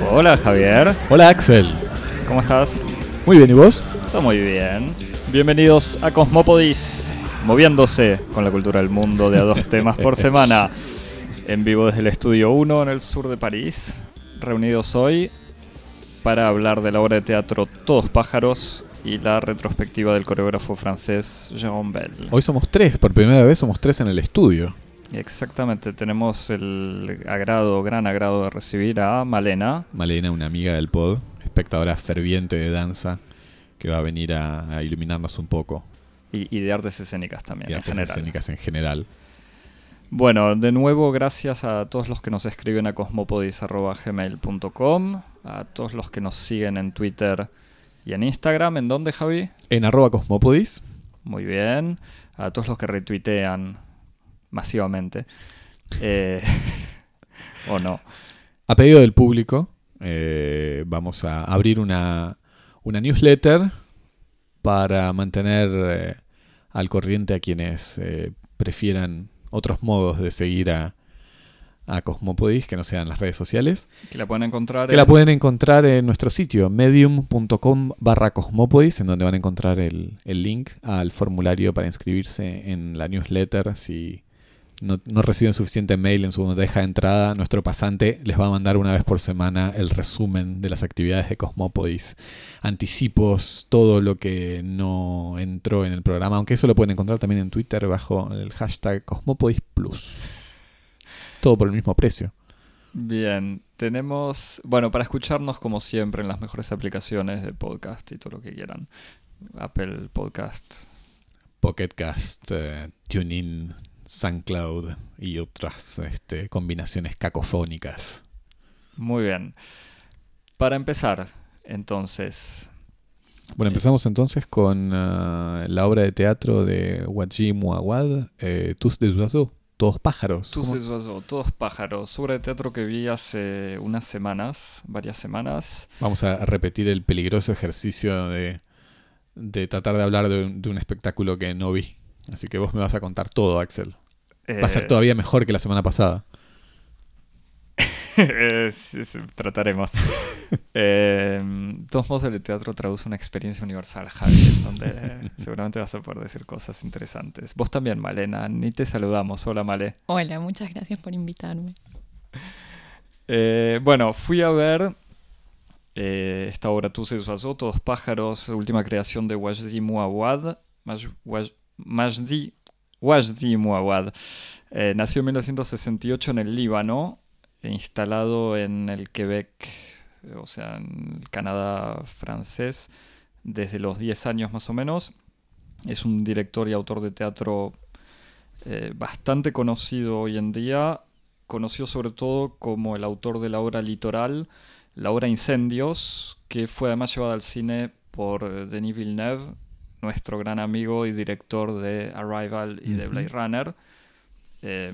Hola Javier, Hola Axel. ¿cómo estás? Muy bien, ¿y vos? Todo muy bien. Bienvenidos a Cosmópodis, moviéndose con la cultura del mundo de a dos temas por semana. En vivo desde el Estudio 1 en el sur de París, reunidos hoy para hablar de la obra de teatro Todos pájaros y la retrospectiva del coreógrafo francés Jérôme Bell. Hoy somos tres, por primera vez somos tres en el estudio. Exactamente, tenemos el agrado, gran agrado de recibir a Malena. Malena, una amiga del pod, espectadora ferviente de danza, que va a venir a, a iluminarnos un poco. Y, y de artes escénicas también, y en artes general. escénicas en general. Bueno, de nuevo, gracias a todos los que nos escriben a cosmopodis.gmail.com, a todos los que nos siguen en Twitter y en Instagram. ¿En dónde, Javi? En arroba cosmopodis, Muy bien. A todos los que retuitean masivamente. Eh, o no. a pedido del público, eh, vamos a abrir una, una newsletter para mantener eh, al corriente a quienes prefieran otros modos de seguir a, a Cosmopodis que no sean las redes sociales. Que la pueden encontrar Que en- la pueden encontrar en nuestro sitio medium.com barra cosmopodis, en donde van a encontrar el, el link al formulario para inscribirse en la newsletter. Si no, no reciben suficiente mail en su bandeja de entrada, nuestro pasante les va a mandar una vez por semana el resumen de las actividades de Cosmopodis, anticipos, todo lo que no entró en el programa, aunque eso lo pueden encontrar también en Twitter bajo el hashtag Cosmopodis Plus. Todo por el mismo precio. Bien, tenemos, bueno, para escucharnos como siempre en las mejores aplicaciones de podcast y todo lo que quieran. Apple Podcast, Pocketcast, eh, TuneIn, SoundCloud y otras este, combinaciones cacofónicas. Muy bien. Para empezar, entonces, Bueno, empezamos entonces con ah, la obra de teatro de Waji Muawad, eh, Tous oiseaux, Todos pájaros. Tous oiseaux, Todos pájaros, obra de teatro que vi hace unas semanas, varias semanas. Vamos a repetir el peligroso ejercicio de, de tratar de hablar de un, de un espectáculo que no vi. Así que vos me vas a contar todo, Axel. Va a ser Eh, todavía mejor que la semana pasada. trataremos. eh, de todos modos, el teatro traduce una experiencia universal, Javi, donde seguramente vas a poder decir cosas interesantes. Vos también, Malena, ni te saludamos. Hola, Male. Hola, muchas gracias por invitarme. Eh, bueno, fui a ver eh, esta obra et oiseaux, Todos pájaros, última creación de Wajdi Mouawad. Majdi, Wajdi Mouawad. Eh, nació en 1968 en el Líbano, e instalado en el Quebec, eh, o sea, en el Canadá francés, desde los 10 años más o menos. Es un director y autor de teatro eh, bastante conocido hoy en día, conocido sobre todo como el autor de la obra Litoral, la obra Incendios, que fue además llevada al cine por Denis Villeneuve, nuestro gran amigo y director de Arrival y de Ujú. Blade Runner. Eh,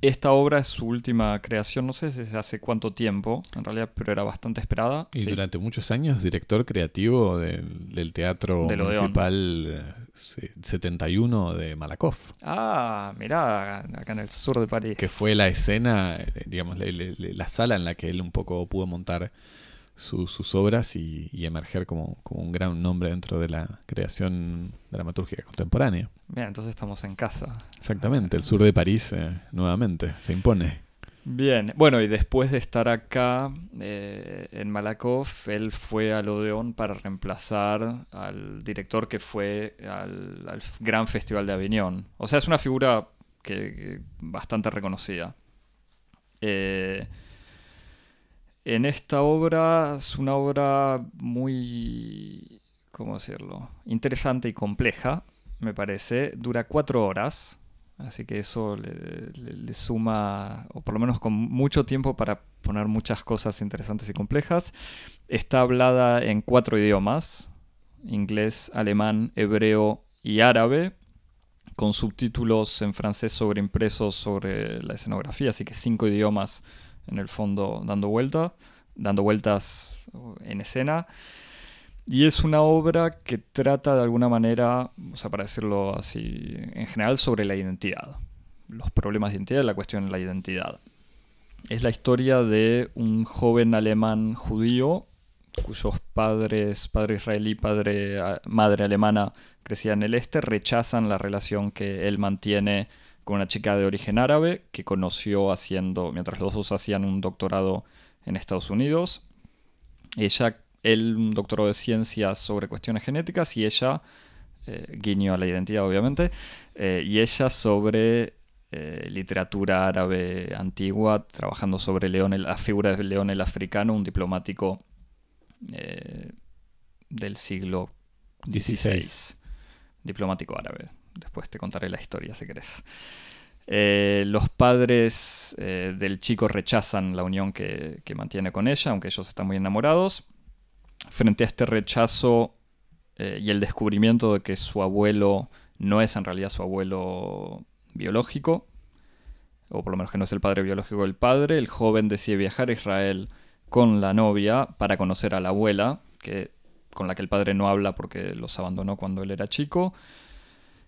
esta obra es su última creación, no sé desde hace cuánto tiempo, en realidad, pero era bastante esperada. Y Sí. durante muchos años, director creativo del, del Teatro Del. Municipal eh, se- 71 de Malakoff, Ah, mirá, acá en el sur de París. que fue la escena, eh, digamos, la, la- la sala en la que él un poco pudo montar su- sus obras y, y emerger como, como un gran nombre dentro de la creación dramatúrgica contemporánea. Bien, entonces estamos en casa. Exactamente, el sur de París eh, nuevamente se impone. Bien, bueno, y después de estar acá eh, en Malakoff, él fue al Odeón para reemplazar al director que fue al, al Gran Festival de Avignon. O sea, es una figura que, que bastante reconocida. Eh, en esta obra es una obra muy, ¿cómo decirlo? Interesante y compleja, me parece. Dura cuatro horas. Así que eso le, suma, o por lo menos con mucho tiempo para poner muchas cosas interesantes y complejas. Está hablada en cuatro idiomas, inglés, alemán, hebreo y árabe, con subtítulos en francés sobreimpresos sobre la escenografía, así que cinco idiomas en el fondo dando vuelta, dando vueltas en escena. Y es una obra que trata de alguna manera, o sea, para decirlo así, en general sobre la identidad. Los problemas de identidad, la cuestión de la identidad. es la historia de un joven alemán judío cuyos padres, padre israelí, padre, madre alemana, crecían en el este, rechazan la relación que él mantiene con una chica de origen árabe que conoció haciendo, mientras los dos hacían un doctorado en Estados Unidos. Ella, él un doctorado de ciencias sobre cuestiones genéticas y ella, eh, guiño a la identidad obviamente, eh, y ella sobre eh, literatura árabe antigua, trabajando sobre León, la figura de León el Africano, un diplomático del siglo XVI, diplomático árabe. Después te contaré la historia si querés. Eh, los padres del chico rechazan la unión que, mantiene con ella, aunque ellos están muy enamorados. Frente a este rechazo y el descubrimiento de que su abuelo no es en realidad su abuelo biológico, o por lo menos que no es el padre biológico del padre, el joven decide viajar a Israel con la novia para conocer a la abuela, que, con la que el padre no habla porque los abandonó cuando él era chico.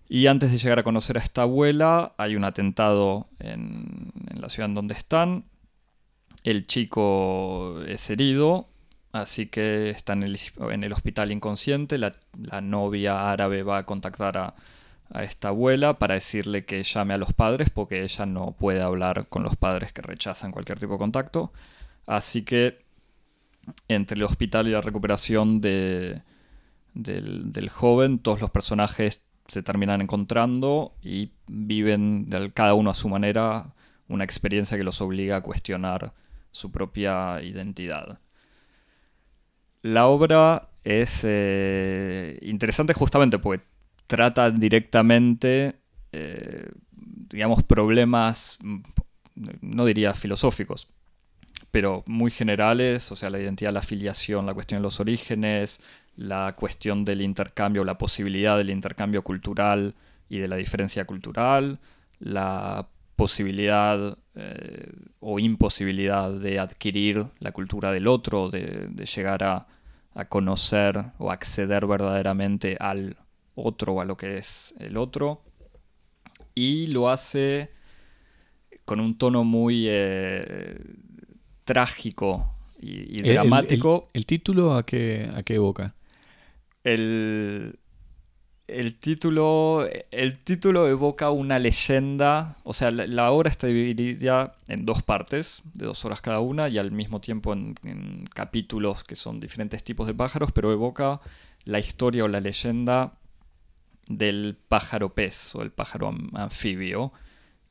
Y antes de llegar a conocer a esta abuela, hay un atentado en, la ciudad en donde están. El chico es herido, así que está en el, hospital inconsciente. la novia árabe va a contactar a, esta abuela para decirle que llame a los padres porque ella no puede hablar con los padres que rechazan cualquier tipo de contacto. Así que entre el hospital y la recuperación de, del, joven, todos los personajes se terminan encontrando y viven cada uno a su manera una experiencia que los obliga a cuestionar su propia identidad. La obra es eh, interesante justamente porque trata directamente, eh, digamos, problemas, no diría filosóficos, pero muy generales, o sea, la identidad, la afiliación, la cuestión de los orígenes, la cuestión del intercambio, la posibilidad del intercambio cultural y de la diferencia cultural, la posibilidad eh, o imposibilidad de adquirir la cultura del otro, de, de llegar a, a, conocer o acceder verdaderamente al otro o a lo que es el otro. Y lo hace con un tono muy eh, trágico y, dramático. El, título a qué, a qué evoca? El, el título, el título evoca una leyenda, o sea, la, obra está dividida en dos partes, de dos horas cada una, y al mismo tiempo en, capítulos que son diferentes tipos de pájaros, pero evoca la historia o la leyenda del pájaro pez o el pájaro anfibio,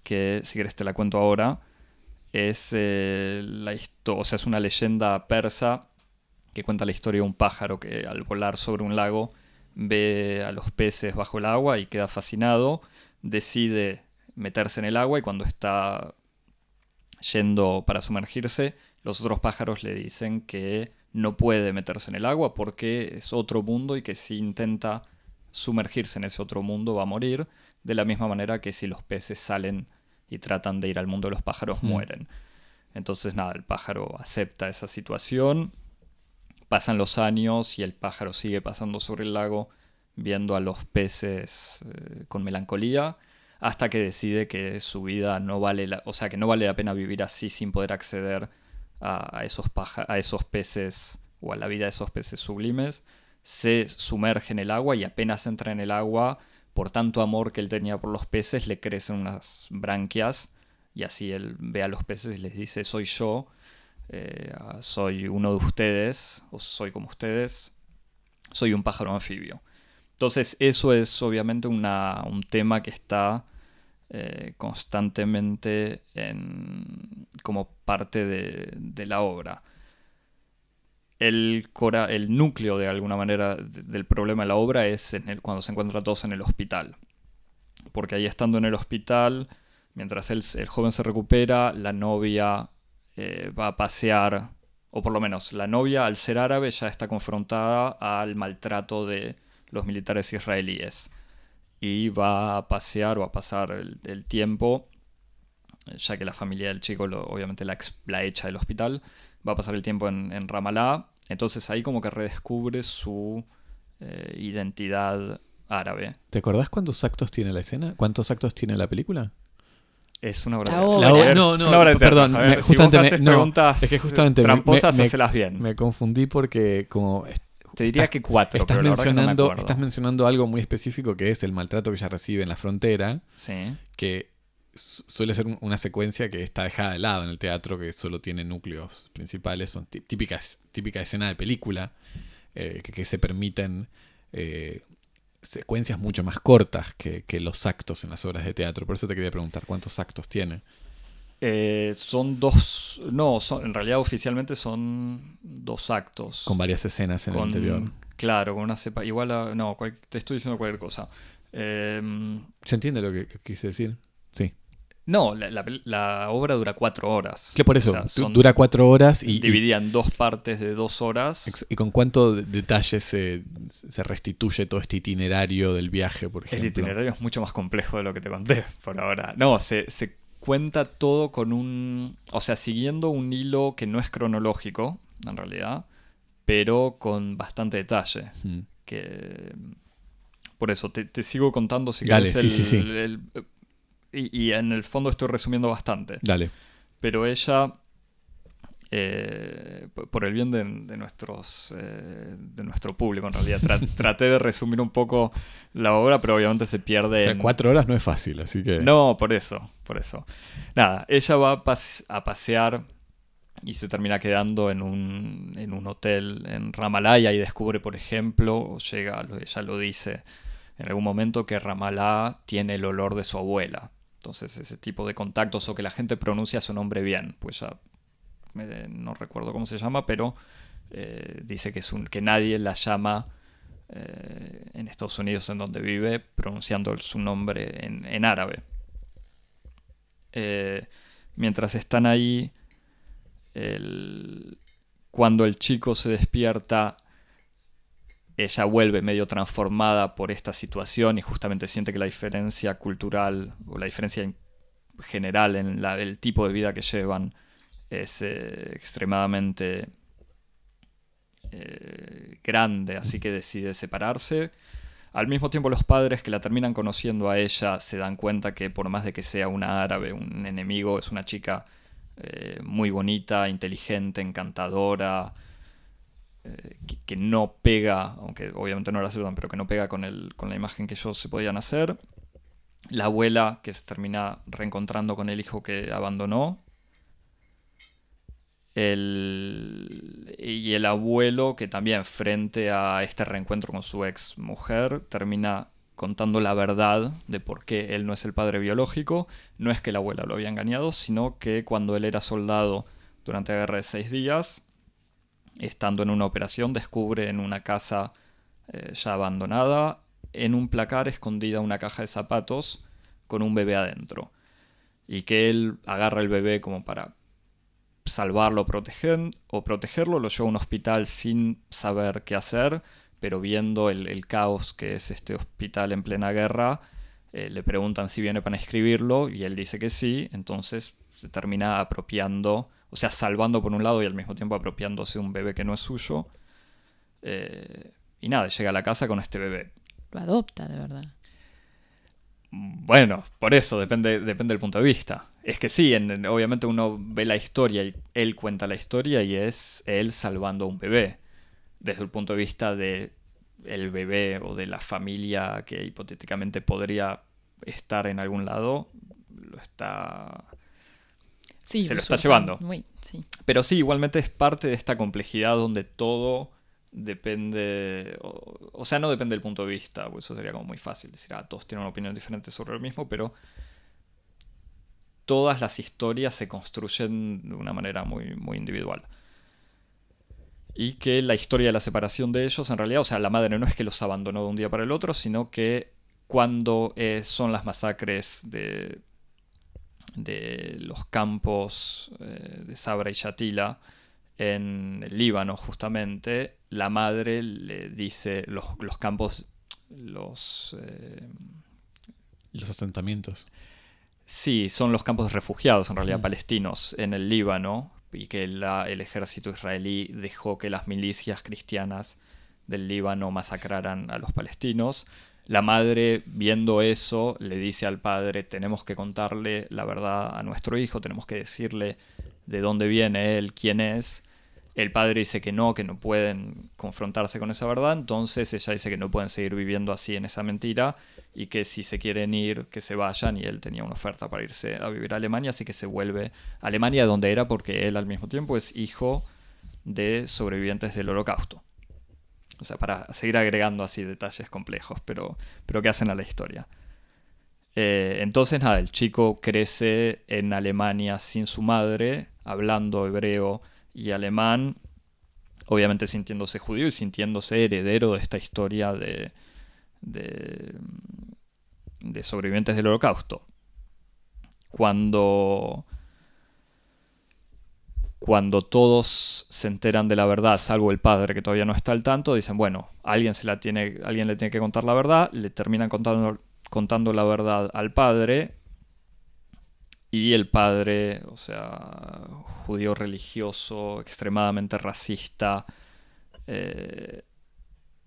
que si quieres te la cuento ahora, es, eh, la o sea, es una leyenda persa que cuenta la historia de un pájaro que al volar sobre un lago ve a los peces bajo el agua y queda fascinado, decide meterse en el agua y cuando está yendo para sumergirse, los otros pájaros le dicen que no puede meterse en el agua porque es otro mundo y que si intenta sumergirse en ese otro mundo va a morir, de la misma manera que si los peces salen y tratan de ir al mundo de los pájaros mueren. Entonces nada, el pájaro acepta esa situación, pasan los años y el pájaro sigue pasando sobre el lago viendo a los peces eh, con melancolía hasta que decide que su vida no vale la, o sea que no vale la pena vivir así sin poder acceder a, esos a esos peces o a la vida de esos peces sublimes. Se sumerge en el agua y apenas entra en el agua, por tanto amor que él tenía por los peces, le crecen unas branquias y así él ve a los peces y les dice, soy yo, eh, soy uno de ustedes, o soy como ustedes, soy un pájaro anfibio. Entonces eso es obviamente una, un tema que está eh, constantemente en, como parte de, de la obra el, cora, el núcleo de alguna manera del problema de la obra es en el, cuando se encuentran todos en el hospital. Porque ahí estando en el hospital, mientras el, el joven se recupera, la novia eh, va a pasear, o por lo menos la novia al ser árabe ya está confrontada al maltrato de los militares israelíes. Y va a pasear o a pasar el, tiempo, ya que la familia del chico obviamente la, la echa del hospital, va a pasar el tiempo en, en Ramallah. Entonces ahí como que redescubre su eh, identidad árabe. ¿Te acordás cuántos actos tiene la escena? ¿Cuántos actos tiene la película? Es una obra La de teatro. obra. No, es no, una obra de teatro, perdón, Javier. me- Si vos justamente me- haces no, preguntas es que justamente me- tramposas, hacelas bien. Me confundí porque como Te diría estás- que cuatro, estás pero la verdad que no me mencionando, estás mencionando algo muy específico que es el maltrato que ella recibe en la frontera, Sí. que su- suele ser un- una secuencia que está dejada de lado en el teatro, que solo tiene núcleos principales, son tí- típicas, típica escena de película, eh, que, que se permiten eh, secuencias mucho más cortas que, que los actos en las obras de teatro. Por eso te quería preguntar cuántos actos tiene. Eh, son dos. No, son, en realidad oficialmente son dos actos. Con varias escenas en Con- el interior. Claro, con una cepa. Igual a- No, cual- te estoy diciendo cualquier cosa. Em, ¿Se entiende lo que, que quise decir? No, la, la pel- la obra dura cuatro horas. Que por eso, O sea, du- son dura cuatro horas y, en dos partes de dos horas. y con cuánto de- detalle se, se restituye todo este itinerario del viaje, por ejemplo. El itinerario es mucho más complejo de lo que te conté por ahora. No, se, se cuenta todo con un. O sea, siguiendo un hilo que no es cronológico, en realidad, pero con bastante detalle. Mm. Que. Por eso, te, te sigo contando si Dale, sí, el- sí, sí. el- y, y en el fondo estoy resumiendo bastante. Dale. Pero ella, eh, por el bien de, de nuestros, eh, de nuestro público, en realidad, tra- traté de resumir un poco la obra, pero obviamente se pierde O sea, en... cuatro horas no es fácil, así que. No, por eso, por eso. Nada, ella va a, pas- a pasear y se termina quedando en un, en un hotel en Ramalaya y descubre, por ejemplo, o llega, ella lo dice en algún momento, que Ramalá tiene el olor de su abuela. Entonces, ese tipo de contactos o que la gente pronuncia su nombre bien, pues ya no recuerdo cómo se llama, pero eh, dice que, es un, que nadie la llama eh, en Estados Unidos, en donde vive, pronunciando su nombre en, árabe. Eh, mientras están ahí, cuando el chico se despierta, ella vuelve medio transformada por esta situación y justamente siente que la diferencia cultural o la diferencia en general en el tipo de vida que llevan es eh, extremadamente eh, grande, así que decide separarse. Al mismo tiempo los padres que la terminan conociendo a ella se dan cuenta que por más de que sea una árabe, un enemigo, es una chica eh, muy bonita, inteligente, encantadora, eh, que, no pega, aunque obviamente no la saludan, pero que no pega con, el, con la imagen que ellos se podían hacer. La abuela que se termina reencontrando con el hijo que abandonó. El, y el abuelo que también frente a este reencuentro con su ex mujer termina contando la verdad de por qué él no es el padre biológico. No es que la abuela lo había engañado, sino que cuando él era soldado durante la guerra de seis días, estando en una operación, descubre en una casa eh, ya abandonada, en un placar escondida una caja de zapatos con un bebé adentro. Y que él agarra el bebé como para salvarlo proteger, o protegerlo, lo lleva a un hospital sin saber qué hacer, pero viendo el, caos que es este hospital en plena guerra, eh, le preguntan si viene para inscribirlo y él dice que sí, entonces se termina apropiando, o sea, salvando por un lado y al mismo tiempo apropiándose un bebé que no es suyo. Eh, y nada, llega a la casa con este bebé. Lo adopta, de verdad. Bueno, por eso, depende, depende del punto de vista. Es que sí, en- en- obviamente uno ve la historia y él cuenta la historia y es él salvando a un bebé. Desde el punto de vista de el bebé o de la familia que hipotéticamente podría estar en algún lado, lo está... Sí, Se lo está llevando. Muy, sí. Pero sí, igualmente es parte de esta complejidad donde todo depende, o, o sea, no depende del punto de vista, eso sería como muy fácil decir, ah, todos tienen una opinión diferente sobre lo mismo, pero todas las historias se construyen de una manera muy, muy individual. Y que la historia de la separación de ellos, en realidad, o sea, la madre no es que los abandonó de un día para el otro, sino que cuando eh, son las masacres de, de los campos eh, de Sabra y Shatila en el Líbano, justamente, la madre le dice los, los campos, los... eh, Los asentamientos. Sí, son los campos de refugiados, en realidad Mm. palestinos, en el Líbano, y que la- el ejército israelí dejó que las milicias cristianas del Líbano masacraran a los palestinos. La madre, viendo eso, le dice al padre, tenemos que contarle la verdad a nuestro hijo, tenemos que decirle de dónde viene él, quién es. El padre dice que no, que no pueden confrontarse con esa verdad, entonces ella dice que no pueden seguir viviendo así en esa mentira y que si se quieren ir, que se vayan, y él tenía una oferta para irse a vivir a Alemania, así que se vuelve a Alemania donde era porque él al mismo tiempo es hijo de sobrevivientes del holocausto. O sea, para seguir agregando así detalles complejos, pero, pero que hacen a la historia. Eh, entonces, nada, el chico crece en Alemania sin su madre, hablando hebreo y alemán, obviamente sintiéndose judío y sintiéndose heredero de esta historia de, de, de sobrevivientes del holocausto. Cuando cuando todos se enteran de la verdad, salvo el padre que todavía no está al tanto, dicen, bueno, alguien, se la tiene, alguien le tiene que contar la verdad, le terminan contando, contando la verdad al padre y el padre, o sea, judío religioso, extremadamente racista, eh,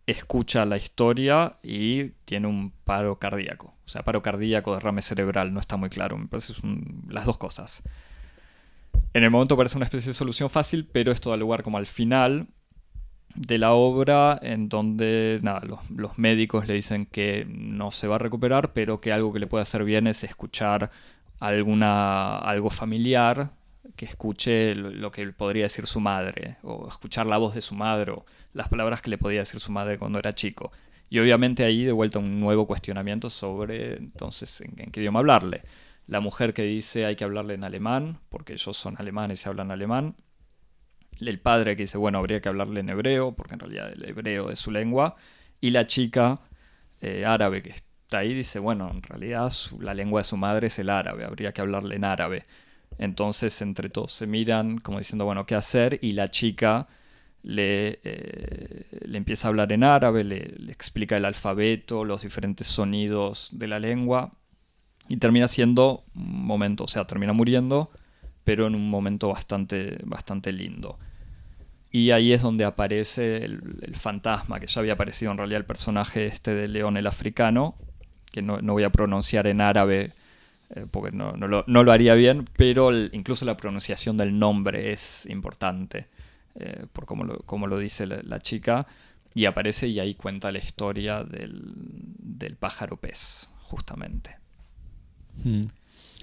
escucha la historia y tiene un paro cardíaco. O sea, paro cardíaco, derrame cerebral, no está muy claro. Me parece las dos cosas. En el momento parece una especie de solución fácil, pero esto da lugar como al final de la obra en donde nada, los, médicos le dicen que no se va a recuperar, pero que algo que le puede hacer bien es escuchar alguna, algo familiar, que escuche lo que podría decir su madre, o escuchar la voz de su madre, o las palabras que le podía decir su madre cuando era chico. Y obviamente ahí de vuelta un nuevo cuestionamiento sobre entonces en qué idioma hablarle la mujer que dice hay que hablarle en alemán, porque ellos son alemanes y hablan alemán, el padre que dice, bueno, habría que hablarle en hebreo, porque en realidad el hebreo es su lengua, y la chica eh, árabe que está ahí dice, bueno, en realidad la lengua de su madre es el árabe, habría que hablarle en árabe. Entonces entre todos se miran como diciendo, bueno, ¿qué hacer? Y la chica le, eh, le empieza a hablar en árabe, le, le explica el alfabeto, los diferentes sonidos de la lengua, y termina siendo un momento, o sea, termina muriendo, pero en un momento bastante, bastante lindo. Y ahí es donde aparece el, fantasma, que ya había aparecido en realidad el personaje este de León el Africano, que no, voy a pronunciar en árabe eh, porque no, lo, haría bien, pero incluso la pronunciación del nombre es importante, eh, por como lo, como lo dice la, chica, y aparece y ahí cuenta la historia del, del pájaro pez, justamente.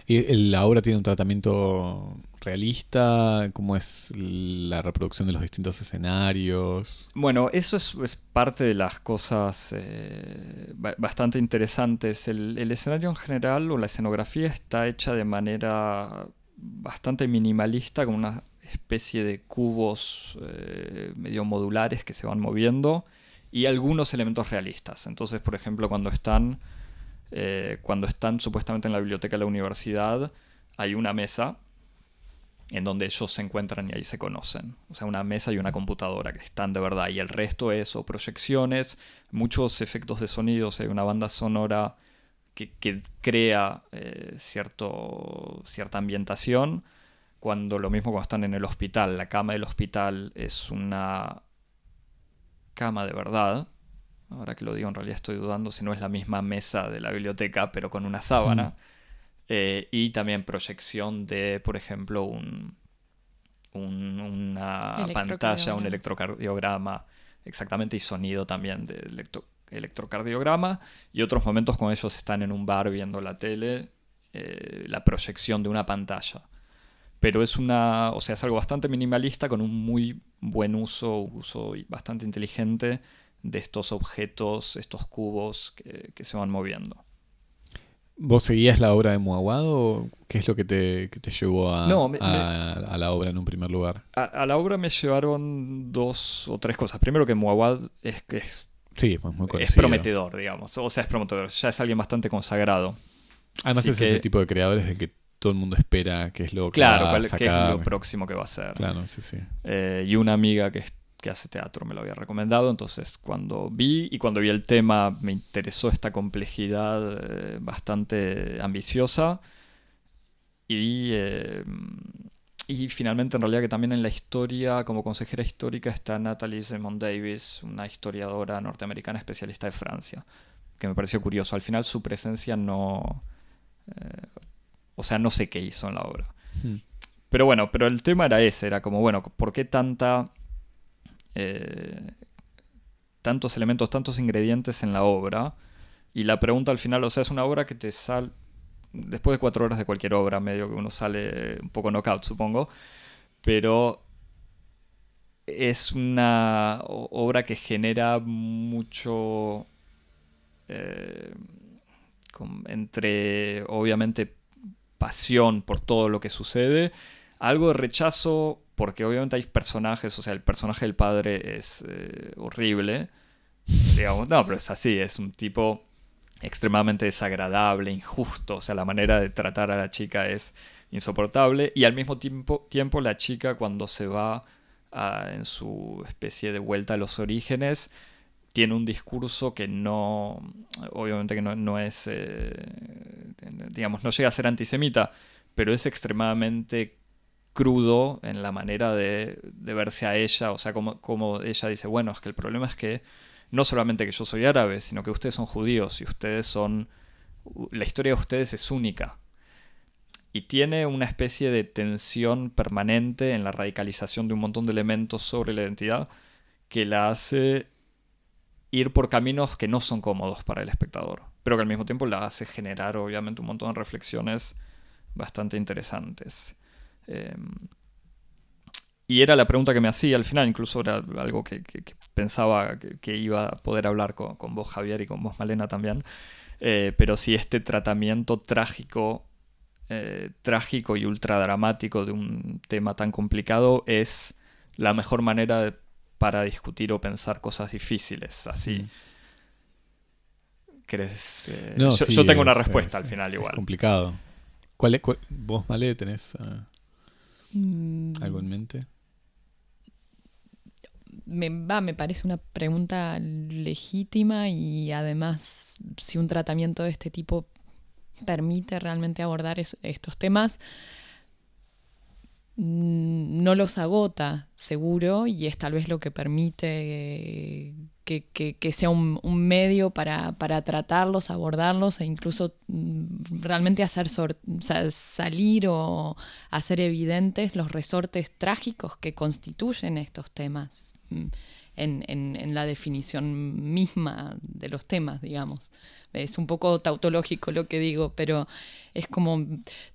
¿Y la obra tiene un tratamiento realista? ¿Cómo es la reproducción de los distintos escenarios? Bueno, eso es, parte de las cosas eh, bastante interesantes. El, escenario en general o la escenografía está hecha de manera bastante minimalista, con una especie de cubos eh, medio modulares que se van moviendo y algunos elementos realistas. Entonces, por ejemplo, cuando están eh, cuando están supuestamente en la biblioteca de la universidad, hay una mesa en donde ellos se encuentran y ahí se conocen. O sea, una mesa y una computadora que están de verdad. Y el resto es o proyecciones, muchos efectos de sonido, hay una banda sonora que, crea eh, cierto, cierta ambientación. Cuando lo mismo cuando están en el hospital, la cama del hospital es una cama de verdad, ahora que lo digo en realidad estoy dudando si no es la misma mesa de la biblioteca, pero con una sábana. Eh, y también proyección de, por ejemplo, un, una pantalla, un electrocardiograma, exactamente, y sonido también de electrocardiograma. Y otros momentos cuando ellos están en un bar viendo la tele, eh, la proyección de una pantalla. Pero es una, o sea, es algo bastante minimalista con un muy buen uso, uso bastante inteligente de estos objetos, estos cubos que, se van moviendo. ¿Vos seguías la obra de Muawad o qué es lo que te, llevó a, a, la obra en un primer lugar? A, la obra me llevaron dos o tres cosas. Primero que Muawad es, que es, sí, muy es prometedor, digamos. O sea, es prometedor. Ya es alguien bastante consagrado. Además es ese tipo de creadores de que todo el mundo espera que es lo que va a sacar. Claro, es lo próximo que va a ser. Claro, sí, sí. Eh, y una amiga que que hace teatro me lo había recomendado, entonces cuando vi y cuando vi el tema me interesó esta complejidad eh, bastante ambiciosa y, eh, y finalmente, en realidad, que también en la historia, como consejera histórica, está Natalie Simon Davis, una historiadora norteamericana especialista de Francia, que me pareció curioso. Al final, su presencia no. eh, o sea, no sé qué hizo en la obra. Hmm. Pero bueno, pero el tema era ese: era como, bueno, ¿por qué tanta. Eh, tantos elementos, tantos ingredientes en la obra? Y la pregunta al final, o sea, es una obra que te sale. Después de cuatro horas de cualquier obra, medio que uno sale un poco knockout, supongo. Pero es una obra que genera mucho. eh, entre, obviamente, pasión por todo lo que sucede. Algo de rechazo, porque obviamente hay personajes, o sea, el personaje del padre es eh, horrible. Digamos, no, pero es así, es un tipo extremadamente desagradable, injusto, o sea, la manera de tratar a la chica es insoportable y al mismo tiempo, tiempo la chica cuando se va a- en su especie de vuelta a los orígenes tiene un discurso que no, obviamente que no, no es, eh, digamos, no llega a ser antisemita, pero es extremadamente crudo en la manera de, de verse a ella, o sea, como, como ella dice, bueno, es que el problema es que no solamente que yo soy árabe, sino que ustedes son judíos y ustedes son... La historia de ustedes es única. Y tiene una especie de tensión permanente en la radicalización de un montón de elementos sobre la identidad que la hace ir por caminos que no son cómodos para el espectador, pero que al mismo tiempo la hace generar obviamente un montón de reflexiones bastante interesantes. Eh, y era la pregunta que me hacía al final, incluso era algo que, que- que pensaba que, que iba a poder hablar con, con vos, Javier, y con vos, Malena, también. Eh, pero si este tratamiento trágico, eh, trágico y ultradramático de un tema tan complicado es la mejor manera de- para discutir o pensar cosas difíciles. Así. Mm. ¿Querés, eh, No, yo, sí, yo tengo una es- respuesta es- al final igual. complicado. ¿Cuál es, cuál- ¿Vos, Male, tenés ah, Mm, algo en mente? me, va, me parece una pregunta legítima y además si un tratamiento de este tipo permite realmente abordar es- estos temas, mm, no los agota, seguro, y es tal vez lo que permite eh, que, que- sea un, medio para, para tratarlos, abordarlos e incluso mm, realmente hacer salir o hacer evidentes los resortes trágicos que constituyen estos temas. Mm, en, la definición misma de los temas, digamos. Es un poco tautológico lo que digo, pero es como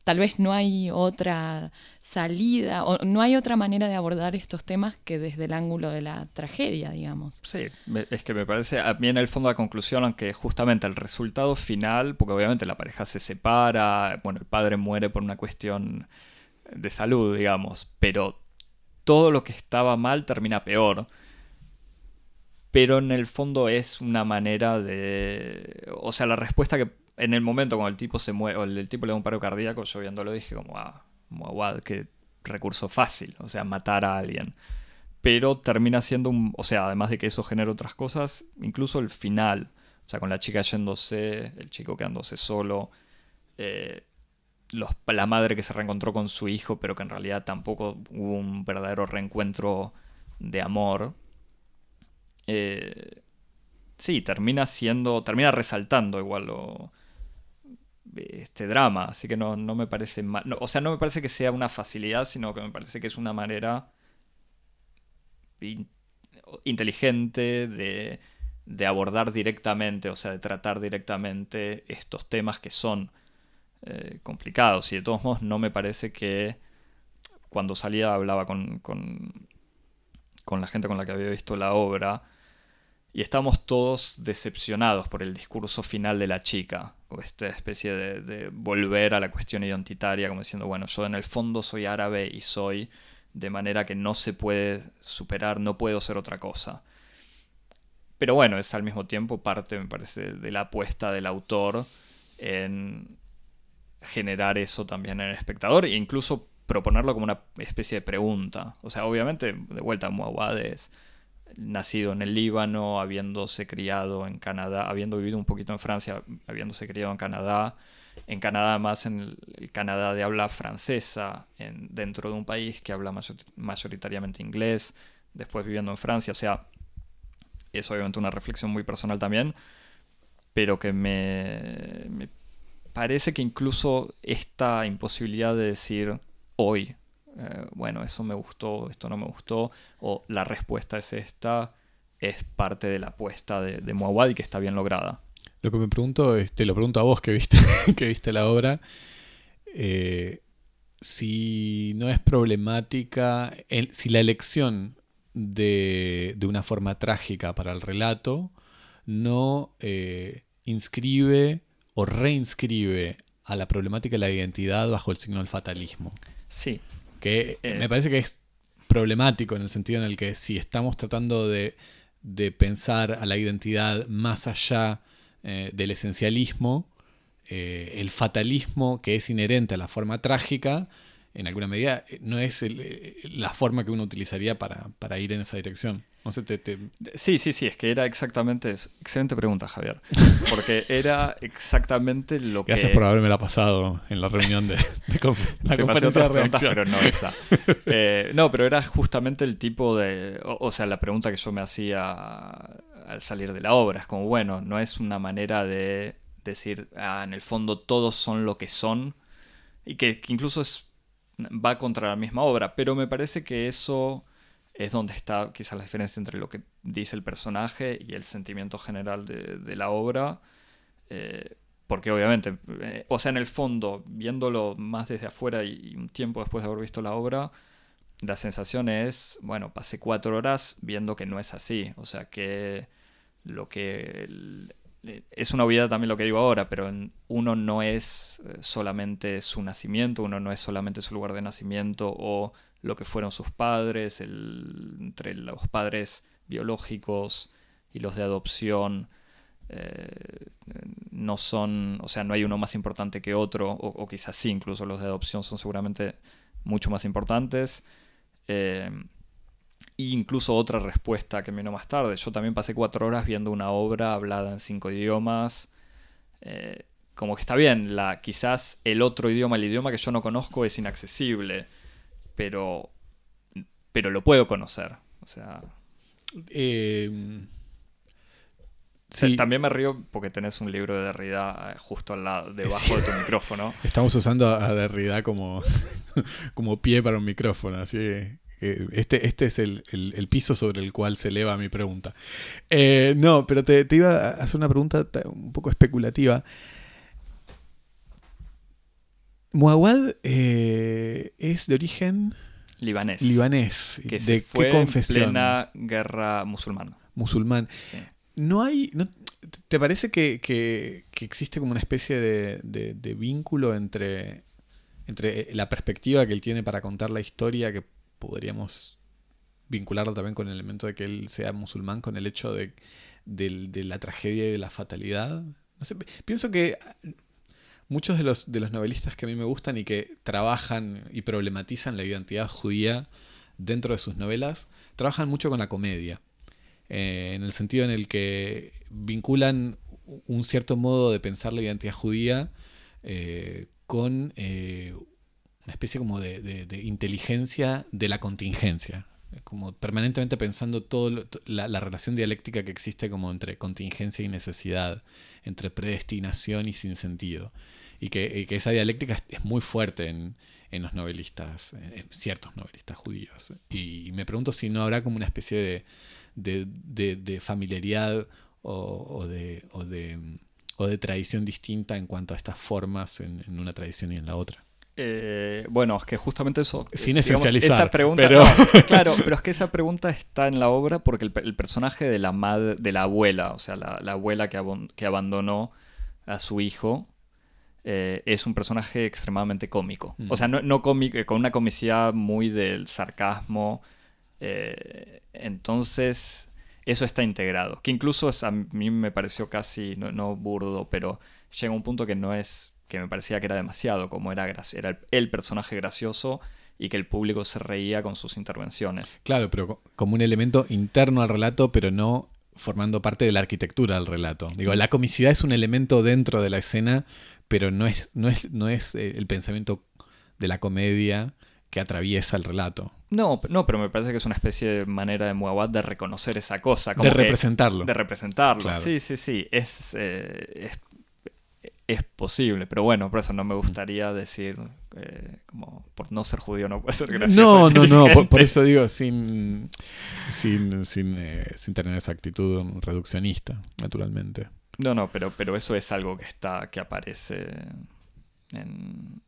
tal vez no hay otra salida o no hay otra manera de abordar estos temas que desde el ángulo de la tragedia, digamos. Sí, es que me parece, a mí en el fondo la conclusión, aunque justamente el resultado final, porque obviamente la pareja se separa, bueno, el padre muere por una cuestión de salud, digamos, pero todo lo que estaba mal termina peor. Pero en el fondo es una manera de... O sea, la respuesta que en el momento cuando el tipo se muere, o el, tipo le da un paro cardíaco, yo viéndolo dije como, ah, guau, qué recurso fácil, o sea, matar a alguien pero termina siendo un, o sea, además de que eso genera otras cosas, incluso el final, o sea, con la chica yéndose, el chico quedándose solo, eh, la madre que se reencontró con su hijo, pero que en realidad tampoco hubo un verdadero reencuentro de amor. Eh, sí, termina siendo, termina resaltando igual lo, este drama, así que no, no me parece no, o sea, no me parece que sea una facilidad, sino que me parece que es una manera in- inteligente de, de abordar directamente, o sea, de tratar directamente estos temas que son eh, complicados. Y de todos modos, no me parece que cuando salía hablaba con, con, con la gente con la que había visto la obra y estamos todos decepcionados por el discurso final de la chica, o esta especie de, de volver a la cuestión identitaria, como diciendo, bueno, yo en el fondo soy árabe y soy de manera que no se puede superar, no puedo ser otra cosa. Pero bueno, es al mismo tiempo parte, me parece, de la apuesta del autor en generar eso también en el espectador e incluso proponerlo como una especie de pregunta. O sea, obviamente, de vuelta, Muawad es nacido en el Líbano, habiéndose criado en Canadá, habiendo vivido un poquito en Francia, habiéndose criado en Canadá, en Canadá más en el, Canadá de habla francesa, en, dentro de un país que habla mayoritariamente inglés, después viviendo en Francia, o sea, es obviamente una reflexión muy personal también, pero que me parece que incluso esta imposibilidad de decir hoy, eh, bueno, eso me gustó, esto no me gustó, o la respuesta es esta, es parte de la apuesta de, de y que está bien lograda. Lo que me pregunto, te lo pregunto a vos que viste, que viste la obra, eh, si no es problemática, si la elección de, una forma trágica para el relato no eh, inscribe o reinscribe a la problemática de la identidad bajo el signo del fatalismo. Sí, que eh, me parece que es problemático en el sentido en el que si estamos tratando de, pensar a la identidad más allá eh, del esencialismo, eh, el fatalismo que es inherente a la forma trágica, en alguna medida, no es la forma que uno utilizaría para, para ir en esa dirección. Sí, sí, sí, es que era exactamente eso. Excelente pregunta, Javier. Porque era exactamente lo que... Gracias por haberme la pasado en la reunión de, la conferencia de pero no esa. Eh, no, pero era justamente el tipo de... O, sea, la pregunta que yo me hacía al salir de la obra. Es como, bueno, no es una manera de decir, ah, en el fondo todos son lo que son. Y que, que incluso es, va contra la misma obra. Pero me parece que eso es donde está quizás la diferencia entre lo que dice el personaje y el sentimiento general de, la obra. Eh, porque obviamente, eh, o sea, en el fondo, viéndolo más desde afuera y, un tiempo después de haber visto la obra, la sensación es, bueno, pasé cuatro horas viendo que no es así. O sea, que lo que... es una obviedad también lo que digo ahora, pero uno no es eh, solamente su nacimiento, uno no es solamente su lugar de nacimiento o lo que fueron sus padres, entre los padres biológicos y los de adopción. Eh, no son, o sea, no hay uno más importante que otro, o, quizás sí, incluso los de adopción son seguramente mucho más importantes. Eh, e incluso otra respuesta que vino más tarde. Yo también pasé cuatro horas viendo una obra hablada en cinco idiomas. Eh, como que está bien, la, quizás el otro idioma, el idioma que yo no conozco, es inaccesible pero, pero lo puedo conocer. O sea... Em, también me río porque tenés un libro de Derrida eh, justo al lado, debajo de tu micrófono. Estamos usando a Derrida como, como pie para un micrófono, así este, este es el, piso sobre el cual se eleva mi pregunta. Eh, no, pero te, iba a hacer una pregunta un poco especulativa. Muawad eh, es de origen libanés. Libanés. Que ¿De fue qué confesión? En plena guerra musulmana. Musulmán. ¿No hay. ¿Te parece que, existe como una especie de, vínculo entre, entre la perspectiva que él tiene para contar la historia, que podríamos vincularlo también con el elemento de que él sea musulmán, con el hecho de, de la tragedia y de la fatalidad? No sé, pienso que muchos de los, de los novelistas que a mí me gustan y que trabajan y problematizan la identidad judía dentro de sus novelas, trabajan mucho con la comedia. Eh, en el sentido en el que vinculan un cierto modo de pensar la identidad judía eh, con eh, una especie como de, inteligencia de la contingencia. Como permanentemente pensando toda la, la, relación dialéctica que existe como entre contingencia y necesidad, entre predestinación y sinsentido y que, esa dialéctica es, muy fuerte en, los novelistas, en ciertos novelistas judíos. Y, me pregunto si no habrá como una especie de, familiaridad o, de, o, de, tradición distinta en cuanto a estas formas en, una tradición y en la otra. Eh, bueno, es que justamente eso. Sin esencializar. esa pregunta, claro, pero es que esa pregunta está en la obra porque el, personaje de la madre, de la abuela, o sea, la, abuela que, que, abandonó a su hijo, eh, es un personaje extremadamente cómico. O sea, no, no cómico, eh, con una comicidad muy del sarcasmo. Eh, entonces, eso está integrado. Que incluso a mí me pareció casi, no, burdo, pero llega un punto que no es, que me parecía que era demasiado, como era, era el, personaje gracioso y que el público se reía con sus intervenciones. Claro, pero co- como un elemento interno al relato, pero no formando parte de la arquitectura del relato. Digo, la comicidad es un elemento dentro de la escena, pero no es, no es, no es eh, el pensamiento de la comedia que atraviesa el relato. No, no, pero me parece que es una especie de manera de Muawad de reconocer esa cosa. como De que- representarlo. De representarlo, Claro. sí, sí, sí. Es, eh, es, es posible, pero bueno, por eso no me gustaría decir, eh, como, por no ser judío no puede ser gracioso. No, no, no, por, eso digo, sin, sin, sin, eh, sin tener esa actitud reduccionista, naturalmente. No, no, pero, pero eso es algo que está, que aparece en,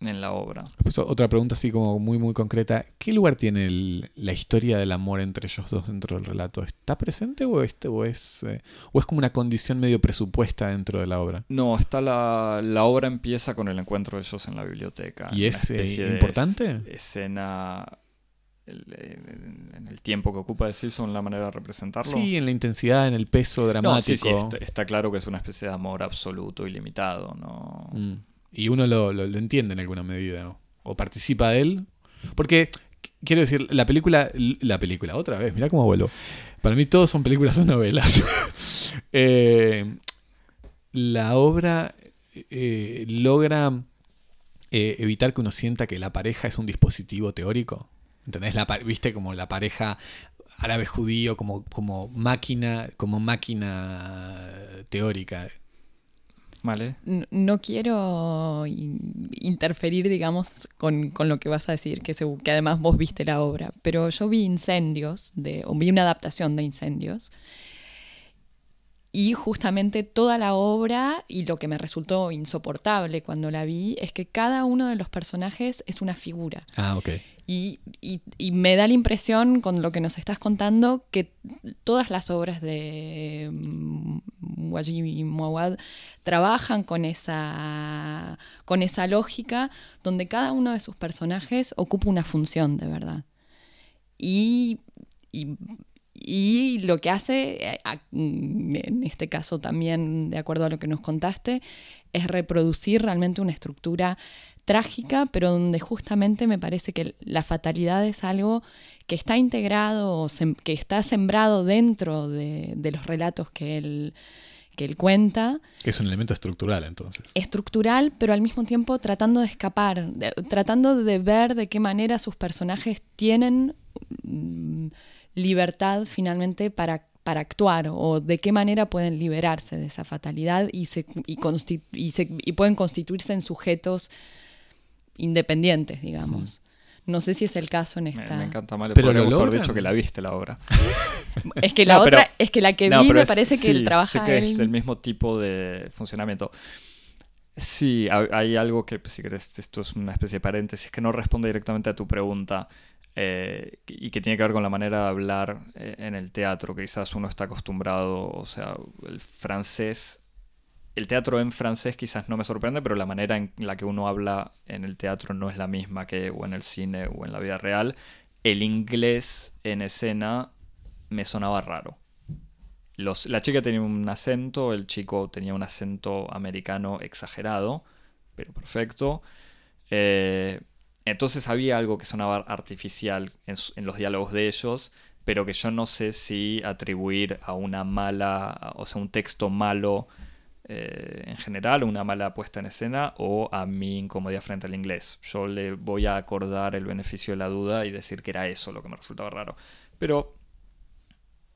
en la obra. Pues, otra pregunta así como muy, muy concreta. ¿Qué lugar tiene el- la historia del amor entre ellos dos dentro del relato? ¿Está presente o, este, o, es, eh, o es como una condición medio presupuesta dentro de la obra? No, está la, la obra empieza con el encuentro de ellos en la biblioteca. ¿Y es, eh, importante? es- escena en el tiempo que ocupa de Silson la manera de representarlo. Sí, en la intensidad, en el peso dramático. No, sí, sí, está, está claro que es una especie de amor absoluto y limitado, ¿no? Mm. Y uno lo, lo- lo entiende en alguna medida. O, o participa de él. Porque, qu- quiero decir, la película. La película, otra vez, mira cómo vuelvo. Para mí todos son películas o novelas. Eh, la obra eh, logra eh, evitar que uno sienta que la pareja es un dispositivo teórico. ¿Entendés? La, Viste como la pareja árabe judío como, como máquina, como máquina teórica. ¿Vale? N- No quiero in- interferir, digamos, con, con lo que vas a decir, que, segu- que además vos viste la obra, pero yo vi Incendios, de, o vi una adaptación de Incendios, y justamente toda la obra, y lo que me resultó insoportable cuando la vi, es que cada uno de los personajes es una figura. Ah, ok. Y, y- me da la impresión, con lo que nos estás contando, que todas las obras de mm, Wajid y Muawad trabajan con esa, con esa lógica donde cada uno de sus personajes ocupa una función de verdad. Y, y- y lo que hace, eh, a- en este caso también, de acuerdo a lo que nos contaste, es reproducir realmente una estructura trágica, pero donde justamente me parece que la fatalidad es algo que está integrado, o que está sembrado dentro de, de los relatos que él, que él cuenta, Que es un elemento estructural entonces. estructural, pero al mismo tiempo tratando de escapar, de- tratando de ver de qué manera sus personajes tienen mm, libertad finalmente para, para actuar o de qué manera pueden liberarse de esa fatalidad y, se, y, consti- y, se- y pueden constituirse en sujetos independientes, digamos. No sé si es el caso en esta. me encanta mal. Pero Podríamos lo haber dicho que la viste la obra. Es que la No, pero- otra, es que la que No, vi me es- parece que él trabaja sé que él- es del mismo tipo de funcionamiento. Sí, ha- hay algo que, si querés, esto es una especie de paréntesis, que no responde directamente a tu pregunta eh, y que tiene que ver con la manera de hablar eh, en el teatro, que quizás uno está acostumbrado, o sea, el francés, el teatro en francés quizás no me sorprende, pero la manera en la que uno habla en el teatro no es la misma que o en el cine o en la vida real. El inglés en escena me sonaba raro. La chica tenía un acento, el chico tenía un acento americano exagerado, pero perfecto. Eh, entonces había algo que sonaba artificial en, en los diálogos de ellos, pero que yo no sé si atribuir a una mala, o sea, un texto malo eh, en general, una mala puesta en escena, o a mi incomodidad frente al inglés. Yo le voy a acordar el beneficio de la duda y decir que era eso lo que me resultaba raro. Pero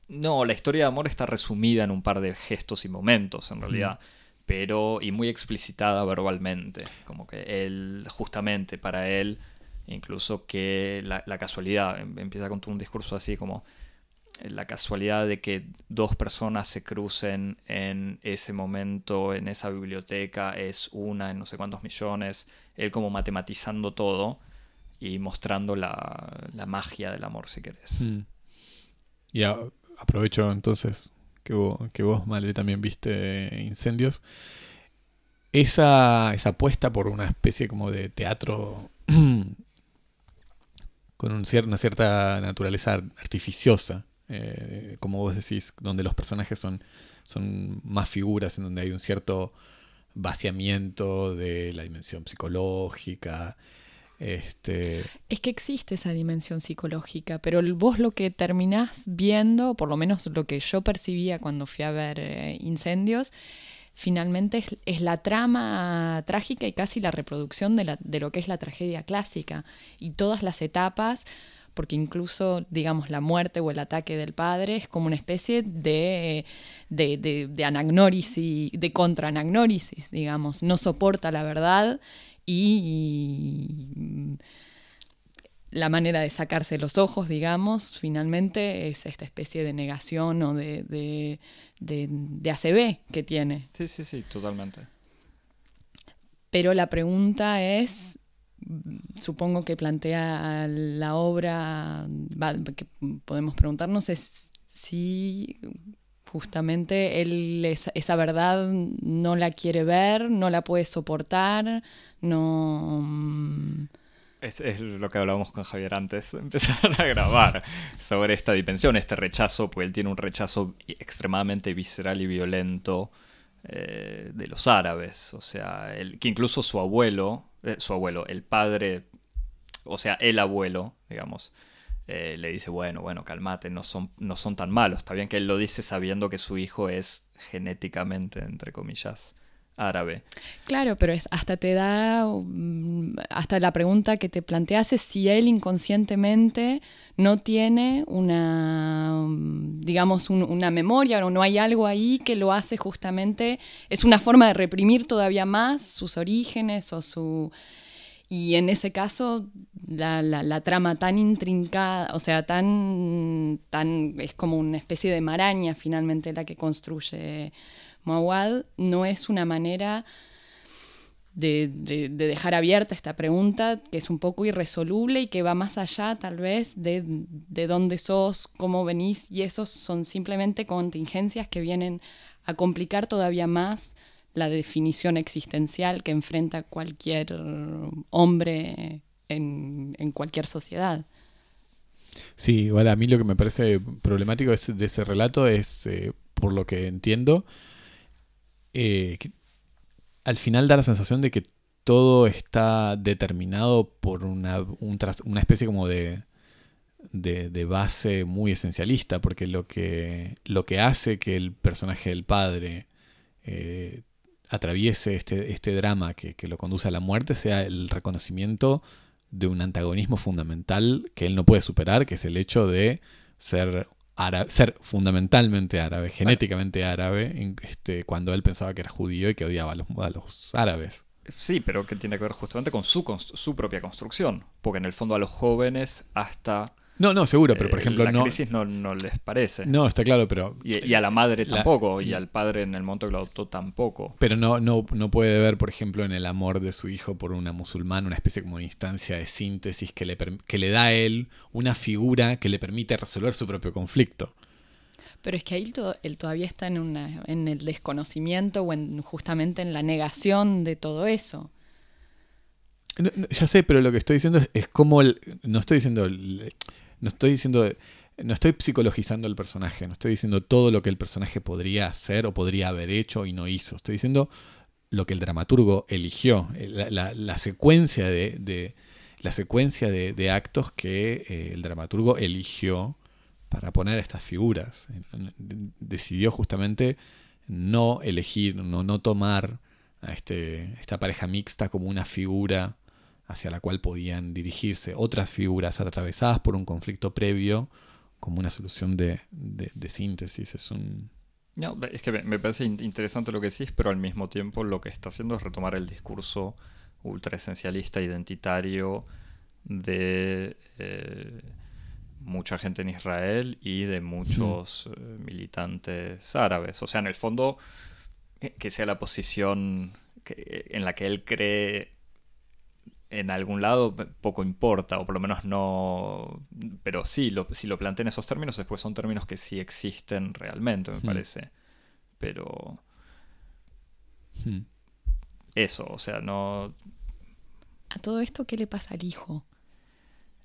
no, la historia de amor está resumida en un par de gestos y momentos, en realidad. Pero, y muy explicitada verbalmente. Como que él, justamente para él, incluso que la, la casualidad, em- empieza con todo un discurso así como la casualidad de que dos personas se crucen en ese momento, en esa biblioteca, es una en no sé cuántos millones. Él como matematizando todo y mostrando la, la magia del amor, si querés. Mm. Y aprovecho entonces que vos, que vos, Male, también viste Incendios. Esa, esa apuesta por una especie como de teatro con una cierta naturaleza artificiosa, eh, como vos decís, donde los personajes son, son más figuras, en donde hay un cierto vaciamiento de la dimensión psicológica. Este, Es que existe esa dimensión psicológica, pero vos lo que terminás viendo, por lo menos lo que yo percibía cuando fui a ver eh, incendios, finalmente es, es la trama trágica y casi la reproducción de lo que es la tragedia clásica. Y todas las etapas, porque incluso, digamos, la muerte o el ataque del padre es como una especie de, de, de, de anagnórisis, de contraanagnórisis, digamos. No soporta la verdad y, y la manera de sacarse los ojos, digamos, finalmente es esta especie de negación o de, de, de, de ACB que tiene. Sí, sí, sí, totalmente. Pero la pregunta es, supongo que plantea la obra, que podemos preguntarnos es si justamente él esa, verdad no la quiere ver, no la puede soportar, no... Es, lo que hablábamos con Javier antes de empezar a grabar sobre esta dimensión, este rechazo, porque él tiene un rechazo extremadamente visceral y violento eh, de los árabes. O sea, que incluso su abuelo, eh, su abuelo, el padre, o sea, el abuelo, digamos, eh, le dice, bueno, bueno, calmate, no son, no son tan malos. Está bien que él lo dice sabiendo que su hijo es genéticamente, entre comillas, Claro, pero es, hasta te da, mm, hasta la pregunta que te planteas es si él inconscientemente no tiene una, mm, digamos, un- una memoria o no hay algo ahí que lo hace justamente, es una forma de reprimir todavía más sus orígenes o su... Y en ese caso, la, la- la trama tan intrincada, o sea, tan, tan, es como una especie de maraña finalmente la que construye Mawad, no es una manera de, de- de dejar abierta esta pregunta que es un poco irresoluble y que va más allá tal vez de, de dónde sos, cómo venís, y esos son simplemente contingencias que vienen a complicar todavía más la definición existencial que enfrenta cualquier hombre en, en cualquier sociedad. Sí, igual a mí lo que me parece problemático de ese relato es, eh, por lo que entiendo, eh, al final da la sensación de que todo está determinado por una, especie como de base muy esencialista, porque lo que, lo que hace que el personaje del padre eh, atraviese este, este drama que, que lo conduce a la muerte sea el reconocimiento de un antagonismo fundamental que él no puede superar, que es el hecho de ser, árabe- ser fundamentalmente árabe, genéticamente árabe, este, cuando él pensaba que era judío y que odiaba a los, a los árabes. Sí, pero que tiene que ver justamente con su, su propia construcción. Porque en el fondo a los jóvenes hasta No, no, seguro, pero por eh, ejemplo, la no, crisis no, no les parece. no, está claro, pero Y, y a la madre La- tampoco, y al padre en el momento que lo adoptó tampoco. Pero no, no, no puede ver, por ejemplo, en el amor de su hijo por una musulmana una especie como de instancia de síntesis que le, que le da a él una figura que le permite resolver su propio conflicto. Pero es que ahí él todavía está en, una, en el desconocimiento o en, justamente en la negación de todo eso. No, no, ya sé, pero lo que estoy diciendo es, es como el, no estoy diciendo el- no estoy diciendo no estoy psicologizando el personaje, no estoy diciendo todo lo que el personaje podría hacer o podría haber hecho y no hizo. Estoy diciendo lo que el dramaturgo eligió, eh, la, secuencia de, la secuencia de actos que eh, el dramaturgo eligió para poner estas figuras. Decidió justamente no elegir, no, no tomar a este, esta pareja mixta como una figura hacia la cual podían dirigirse otras figuras atravesadas por un conflicto previo como una solución de, de- de síntesis. Es un... No, es que me, parece in- interesante lo que decís, pero al mismo tiempo lo que está haciendo es retomar el discurso ultra esencialista, identitario de eh, mucha gente en Israel y de muchos eh, militantes árabes. O sea, en el fondo, eh, que sea la posición que- en la que él cree en algún lado poco importa, o por lo menos no. Pero sí, lo, si lo plantea en esos términos, después son términos que sí existen realmente, me Hmm. parece. Pero Hmm. eso, o sea, no. A todo esto, ¿qué le pasa al hijo?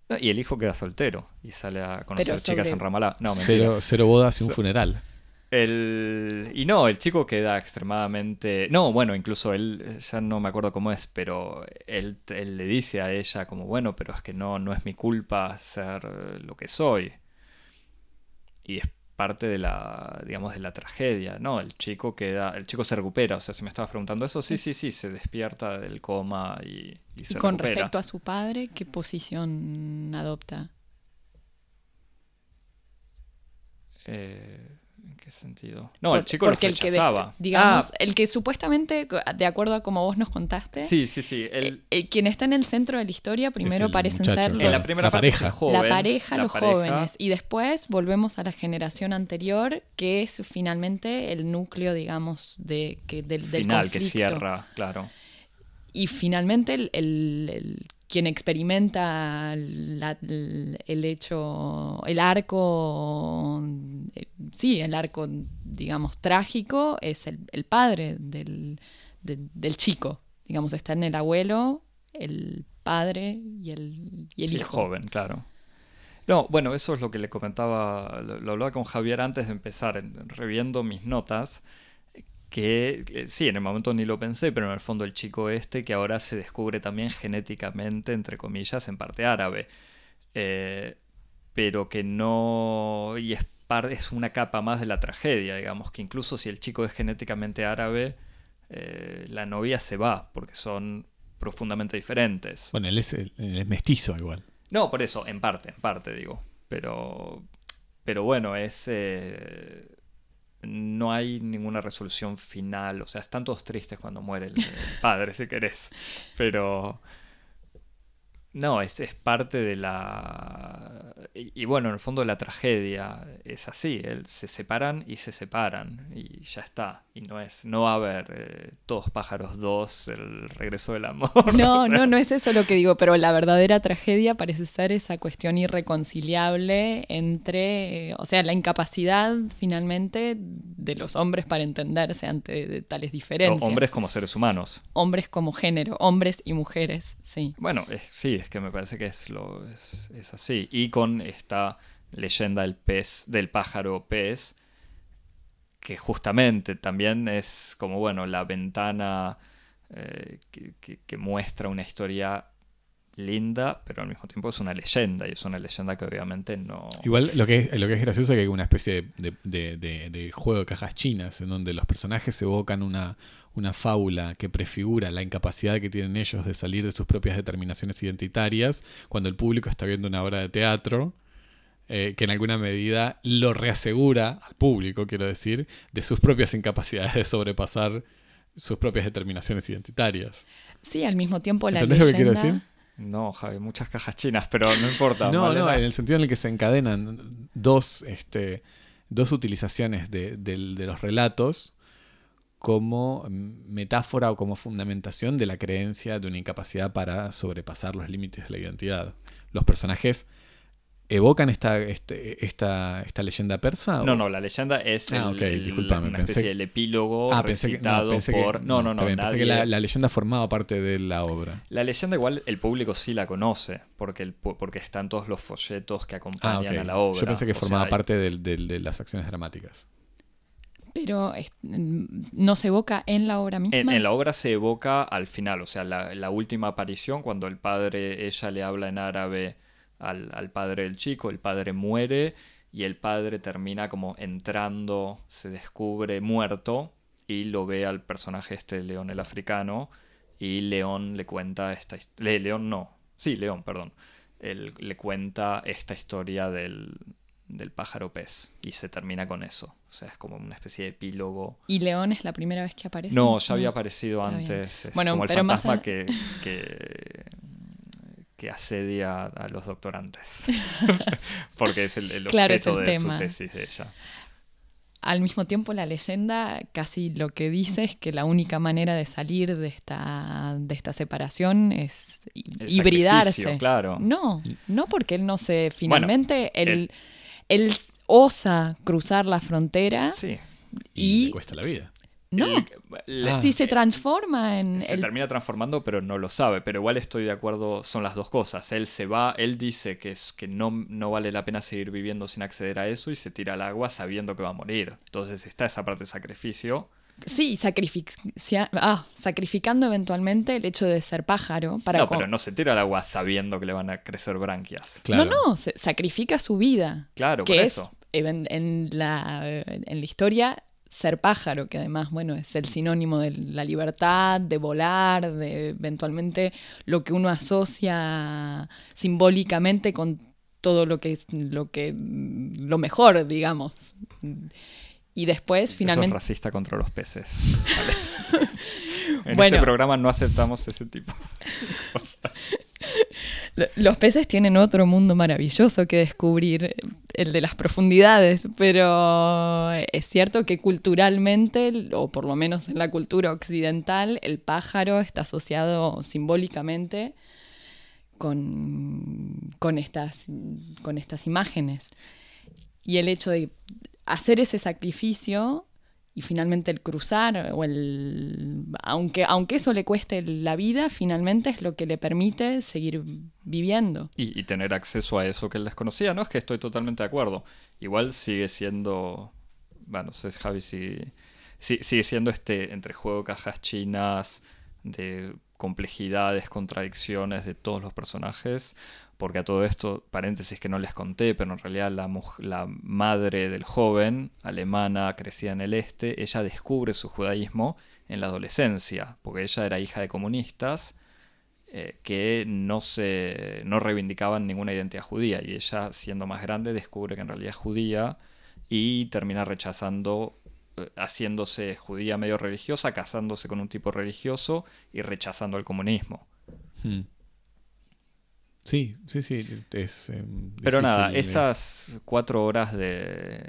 no, Y el hijo queda soltero y sale a conocer chicas en Ramallah. No, mentira. cero, cero bodas y un So- funeral. El... Y no, el chico queda extremadamente... No, bueno, incluso él, ya no me acuerdo cómo es, pero él, él le dice a ella como, bueno, pero es que no, no es mi culpa ser lo que soy. Y es parte de la, digamos, de la tragedia, ¿no? El chico queda, el chico se recupera, o sea, si me estabas preguntando eso, sí, sí, sí, se despierta del coma y, y se Y con recupera. respecto a su padre, ¿qué posición adopta? Eh, ¿En qué sentido? No, el chico lo porque el que de- digamos, Ah, el que supuestamente, de acuerdo a como vos nos contaste, sí, sí, sí. eh, el- eh, quien está en el centro de la historia primero el parecen muchacho, ser claro. en la los- primera la parte es el pareja. joven, la pareja, la los pareja. jóvenes. Y después volvemos a la generación anterior, que es finalmente el núcleo, digamos, de, que, del, del final que conflicto. cierra, claro. Y finalmente el, el- el- quien experimenta la- el hecho, el arco, eh, sí, el arco, digamos, trágico, es el, el padre del, de- del chico. Digamos, está en el abuelo, el padre y el, y el Sí, el hijo. joven, claro. No, bueno, eso es lo que le comentaba, lo, lo hablaba con Javier antes de empezar, en- reviendo mis notas, que eh, sí, en el momento ni lo pensé, pero en el fondo el chico este que ahora se descubre también genéticamente, entre comillas, en parte árabe, eh, pero que no, y es, par- es una capa más de la tragedia, digamos, que incluso si el chico es genéticamente árabe, eh, la novia se va, porque son profundamente diferentes. Bueno, él es, él es mestizo igual. No, por eso, en parte, en parte digo. Pero, pero bueno, es... eh, no hay ninguna resolución final. O sea, están todos tristes cuando muere el, padre, si querés. Pero... No, es, es parte de la... Y, y bueno, en el fondo la tragedia es así. él- se separan y se separan. Y ya está. Y no es... No va a haber eh, Todos pájaros dos, el regreso del amor. No, o sea, no, no es eso lo que digo, pero la verdadera tragedia parece ser esa cuestión irreconciliable entre, eh, o sea, la incapacidad finalmente de los hombres para entenderse ante de tales diferencias. Hombres como seres humanos. Hombres como género, hombres y mujeres, sí. Bueno, sí, es que me parece que es, lo, es, es así. Y con esta leyenda del pez, del pájaro pez, que justamente también es como, bueno, la ventana eh, que, muestra una historia linda, pero al mismo tiempo es una leyenda, y es una leyenda que obviamente no... Igual lo que es, lo que es gracioso es que hay una especie de- de juego de cajas chinas en donde los personajes evocan una, una fábula que prefigura la incapacidad que tienen ellos de salir de sus propias determinaciones identitarias cuando el público está viendo una obra de teatro eh, que en alguna medida lo reasegura al público, quiero decir, de sus propias incapacidades de sobrepasar sus propias determinaciones identitarias. Sí, al mismo tiempo la ¿Entendés lo que quiero decir? No, Javi, muchas cajas chinas, pero no importa. No, no, en el sentido en el que se encadenan dos, este, dos utilizaciones de los relatos como metáfora o como fundamentación de la creencia de una incapacidad para sobrepasar los límites de la identidad. Los personajes evocan esta, este- esta, esta leyenda persa. o- No, no, la leyenda es Ah, el- ok, el- discúlpame, una especie del epílogo Ah, pensé que, no, recitado que- por... No, no, no, bien, pensé que la, la leyenda formaba parte de la obra. La leyenda igual el público sí la conoce, porque, el, porque están todos los folletos que Ah, acompañan a la obra. Yo pensé que O formaba sea, parte de las acciones dramáticas. Pero es- no se evoca en la obra misma. En, la obra se evoca al final, o sea, la, la última aparición, cuando el padre, ella le habla en árabe al, al padre del chico, el padre muere y el padre termina como entrando, se descubre muerto y lo ve al personaje este, León el africano, y León le cuenta esta historia, León no, sí, León, perdón, Él le cuenta esta historia del, del pájaro pez y se termina con eso, o sea, es como una especie de epílogo. Y León es la primera vez que aparece. No, ya había aparecido Está antes. Es Bueno, como el pero más fantasma a- que, que, que asedia a los doctorantes. Porque es el, el Claro, es objeto el de tema. su tesis de ella. Al mismo tiempo, la leyenda casi lo que dice es que la única manera de salir de esta, de esta separación es El hibridarse. claro. No, no porque él no se. Bueno, Finalmente, él, él- él osa cruzar la frontera Sí. Y, Y- le cuesta la vida. No, el- la- si se transforma en... se el- termina transformando, pero no lo sabe. Pero igual estoy de acuerdo, son las dos cosas. Él se va, él dice que, es, que no, no vale la pena seguir viviendo sin acceder a eso y se tira al agua sabiendo que va a morir. Entonces está esa parte de sacrificio. Sí, sacrificia- ah, sacrificando eventualmente el hecho de ser pájaro para... no, pero no se tira al agua sabiendo que le van a crecer branquias. Claro. No, no, se- sacrifica su vida. Claro, que por es eso. en, en la, en la historia ser pájaro, que además, bueno, es el sinónimo de la libertad, de volar, de eventualmente lo que uno asocia simbólicamente con todo lo que es lo que lo mejor, digamos. Y después, Eso es finalmente, racista contra los peces. Vale. en Bueno. este programa no aceptamos ese tipo de cosas. Lo- Los peces tienen otro mundo maravilloso que descubrir, el de las profundidades, pero es cierto que culturalmente, o por lo menos en la cultura occidental, el pájaro está asociado simbólicamente con, con, estas, con estas imágenes. Y el hecho de hacer ese sacrificio y finalmente el cruzar o el aunque aunque eso le cueste la vida finalmente es lo que le permite seguir viviendo Y, tener acceso a eso que él desconocía, ¿no? Es que estoy totalmente de acuerdo. Igual sigue siendo. Bueno, no sé, Javi, si, si- sigue siendo este entre juego cajas chinas, de complejidades, contradicciones de todos los personajes. Porque a todo esto, paréntesis que no les conté, pero en realidad la, la madre del joven, alemana, crecida en el este, ella descubre su judaísmo en la adolescencia, porque ella era hija de comunistas eh, que no se no reivindicaban ninguna identidad judía y ella siendo más grande descubre que en realidad es judía y termina rechazando eh, haciéndose judía medio religiosa casándose con un tipo religioso y rechazando el comunismo Hmm. Sí, sí, sí. Es, eh, pero nada es- esas cuatro horas de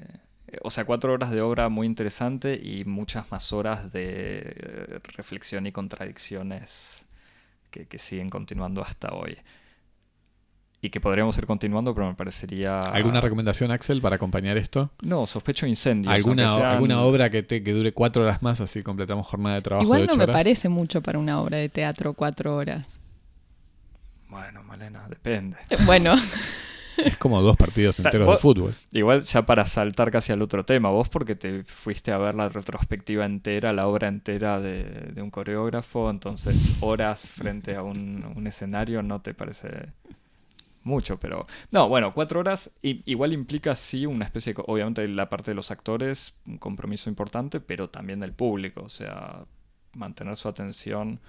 o sea cuatro horas de obra muy interesante y muchas más horas de reflexión y contradicciones que, que siguen continuando hasta hoy y que podríamos ir continuando pero me parecería ¿Alguna recomendación, Axel, para acompañar esto? No, sospecho incendios. ¿Alguna, sean- ¿Alguna obra que, te, que dure cuatro horas más, así completamos jornada de trabajo igual de no me horas? parece mucho para una obra de teatro cuatro horas Bueno, Malena, depende. bueno Es como dos partidos enteros de fútbol. Igual ya para saltar casi al otro tema, vos porque te fuiste a ver la retrospectiva entera, la obra entera de, de un coreógrafo, entonces horas frente a un, un escenario no te parece mucho, pero... No, bueno, cuatro horas i- igual implica sí una especie, de, co- obviamente la parte de los actores, un compromiso importante, pero también del público, o sea, mantener su atención.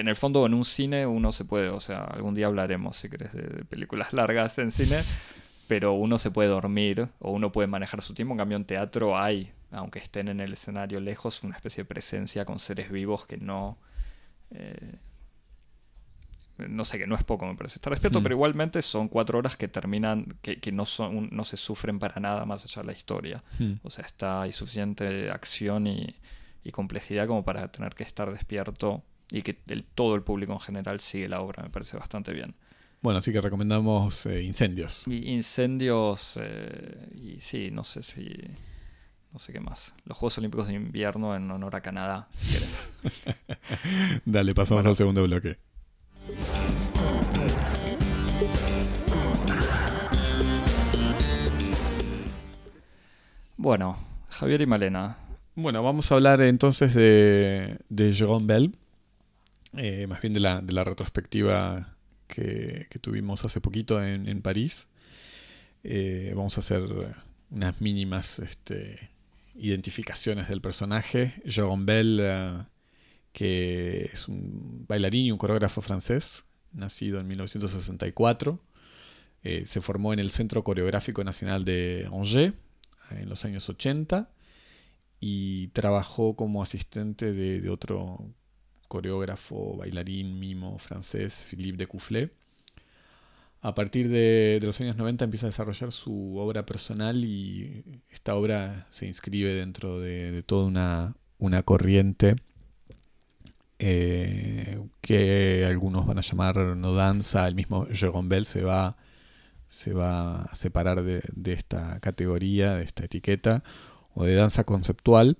En el fondo, en un cine uno se puede, o sea, algún día hablaremos, si querés, de, de películas largas en cine, pero uno se puede dormir o uno puede manejar su tiempo. En cambio, en teatro hay, aunque estén en el escenario lejos, una especie de presencia con seres vivos que no. eh, no sé, que no es poco, me parece. Está respeto, Hmm. pero igualmente son cuatro horas que terminan, que, que no, son, no se sufren para nada más allá de la historia. Hmm. O sea, está hay suficiente acción y, y complejidad como para tener que estar despierto y que el- todo el público en general sigue la obra, me parece bastante bien. Bueno, así que recomendamos eh, Incendios. Y incendios eh, y sí, no sé si... No sé qué más. Los Juegos Olímpicos de Invierno en honor a Canadá, si quieres. Dale, pasamos Bueno. al segundo bloque. Bueno, Javier y Malena. Bueno, vamos a hablar entonces de, de Jérôme Bell, eh, más bien de la, de la retrospectiva que, que tuvimos hace poquito en, en París. Eh, vamos a hacer unas mínimas este, identificaciones del personaje. Jérôme Bell, eh, que es un bailarín y un coreógrafo francés, nacido en 1964. Eh, se formó en el Centro Coreográfico Nacional de Angers en los años 80 y trabajó como asistente de, de otro coreógrafo, bailarín, mimo francés, Philippe de Coufflet. A partir de, los años 90 empieza a desarrollar su obra personal y esta obra se inscribe dentro de, de toda una, una corriente eh, que algunos van a llamar no danza. El mismo Jérôme Bell se va, se va a separar de, de esta categoría, de esta etiqueta, o de danza conceptual,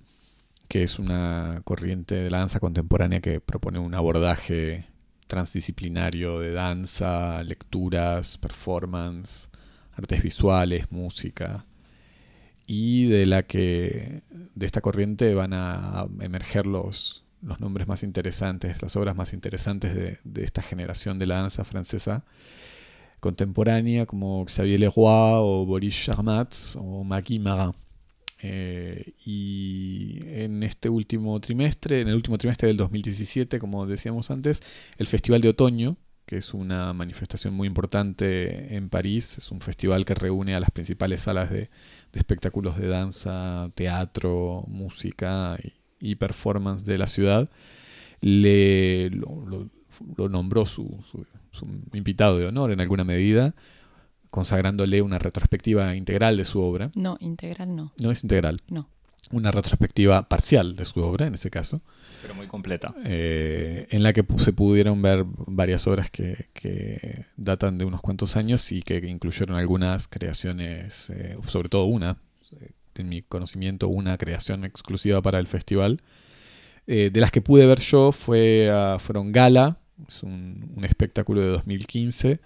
que es una corriente de danza contemporánea que propone un abordaje transdisciplinario de danza, lecturas, performance, artes visuales, música, y de la que de esta corriente van a emerger los, los nombres más interesantes, las obras más interesantes de, de esta generación de la danza francesa contemporánea, como Xavier Leroy o Boris Charmatz o Maggie Marin. Eh, y en este último trimestre, en el último trimestre del 2017, como decíamos antes, el Festival de Otoño, que es una manifestación muy importante en París, es un festival que reúne a las principales salas de, espectáculos de danza, teatro, música y, performance de la ciudad, le, lo, nombró su, su invitado de honor en alguna medida consagrándole una retrospectiva integral de su obra. No, integral no. No es integral. No. Una retrospectiva parcial de su obra, en ese caso. Pero muy completa. Eh, en la que se pudieron ver varias obras que, datan de unos cuantos años y que incluyeron algunas creaciones, eh, sobre todo una, eh, en mi conocimiento, una creación exclusiva para el festival. de las que pude ver yo fue, fueron Gala, es un, un espectáculo de 2015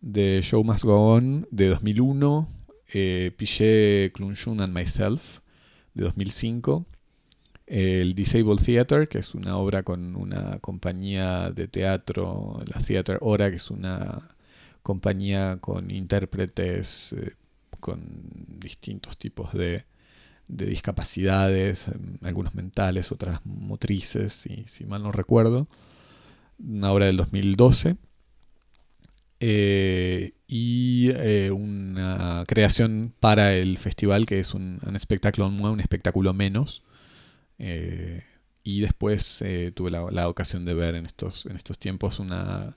de Show Must Go On de 2001, eh, Clunchun and Myself de 2005, el Disabled Theater, que es una obra con una compañía de teatro, la Theater Hora, que es una compañía con intérpretes eh, con distintos tipos de, de discapacidades, algunos mentales, otras motrices, si, si mal no recuerdo. Una obra del 2012. Eh, y eh, una creación para el festival que es un, espectáculo un espectáculo menos. Eh, y después tuve la, ocasión de ver en estos, en estos tiempos una,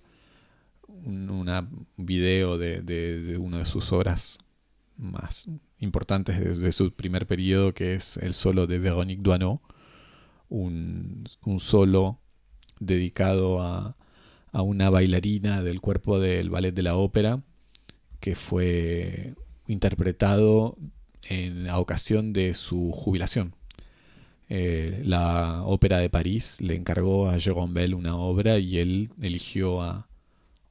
un video de, de, una de sus obras más importantes desde su primer periodo, que es el solo de Véronique Duaneau, un, un solo dedicado a, a una bailarina del cuerpo del ballet de la ópera que fue interpretado en la ocasión de su jubilación. Eh, la ópera de París le encargó a Jérôme Bell una obra y él eligió a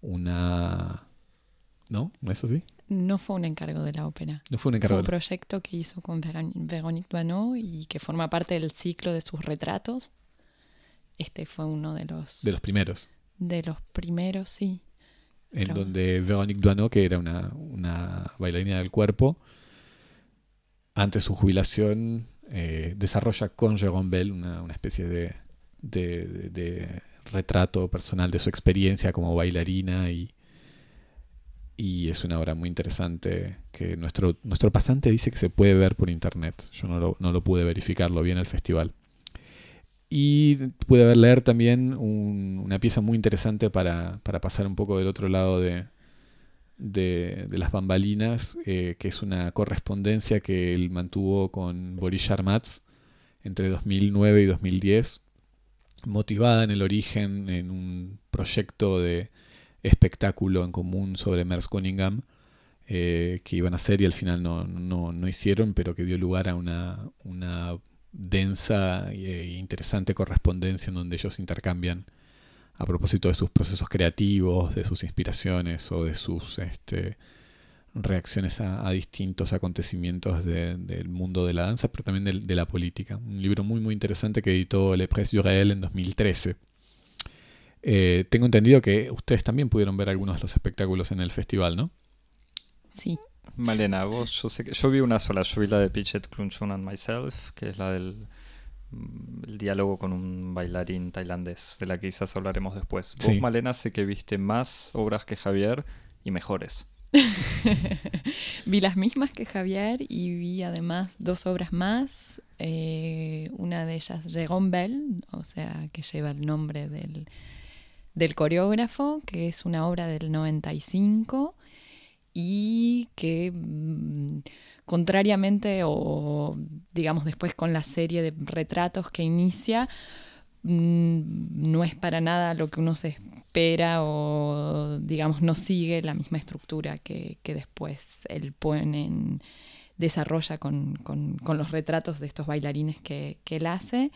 una... ¿No? ¿No es así? No fue un encargo de la ópera. No fue un encargo. Fue un proyecto que hizo con Véronique Duaneau y que forma parte del ciclo de sus retratos. Este fue uno de los... De los primeros. De los primeros, sí. En donde Véronique Duano, que era una, una, bailarina del cuerpo, ante su jubilación eh, desarrolla con Jérôme Bell una, una especie de, de, de, retrato personal de su experiencia como bailarina y, y es una obra muy interesante que nuestro, nuestro pasante dice que se puede ver por internet. Yo no lo, no lo pude verificar, lo vi en el festival. Y pude ver leer también una pieza muy interesante para, pasar un poco del otro lado de, de, las bambalinas, eh, que es una correspondencia que él mantuvo con Boris Charmatz entre 2009 y 2010, motivada en el origen en un proyecto de espectáculo en común sobre Merce Cunningham, eh, que iban a hacer y al final no, no, no, hicieron, pero que dio lugar a una, una densa e interesante correspondencia en donde ellos intercambian a propósito de sus procesos creativos, de sus inspiraciones o de sus este, reacciones a, distintos acontecimientos del mundo de la danza, pero también de, la política. Un libro muy muy interesante que editó Le Presse du Réel en 2013. Eh, tengo entendido que ustedes también pudieron ver algunos de los espectáculos en el festival, ¿no? Sí. Malena, vos, yo sé que yo vi una sola, yo vi la de Pichet Klunchun and Myself, que es la del mm, el diálogo con un bailarín tailandés, de la que quizás hablaremos después. Vos, Malena, sé que viste más obras que Javier y mejores. vi las mismas que Javier y vi además dos obras más. Eh, una de ellas, Jérôme Bell, o sea, que lleva el nombre del, del coreógrafo, que es una obra del 95 y que mm, contrariamente o digamos después con la serie de retratos que inicia, mm, no es para nada lo que uno se espera o digamos no sigue la misma estructura que, después él pone en desarrolla con, los retratos de estos bailarines que, él hace.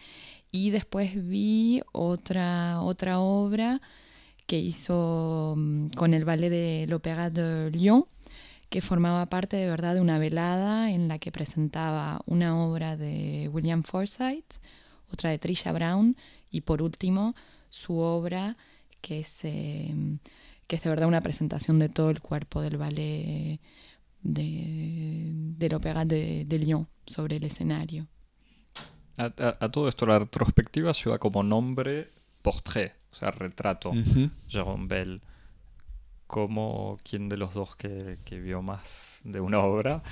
Y después vi otra, otra obra que hizo mm, con el ballet de l'Opéra de Lyon, que formaba parte de verdad de una velada en la que presentaba una obra de William Forsythe, otra de Trisha Brown y por último su obra que es, em, que es de verdad una presentación de todo el cuerpo del ballet de, de l'Opéra de, de, Lyon sobre el escenario. A, todo esto, la retrospectiva lleva como nombre portrait, o sea, retrato, Jérôme Bell como quien de los dos que, vio más de una obra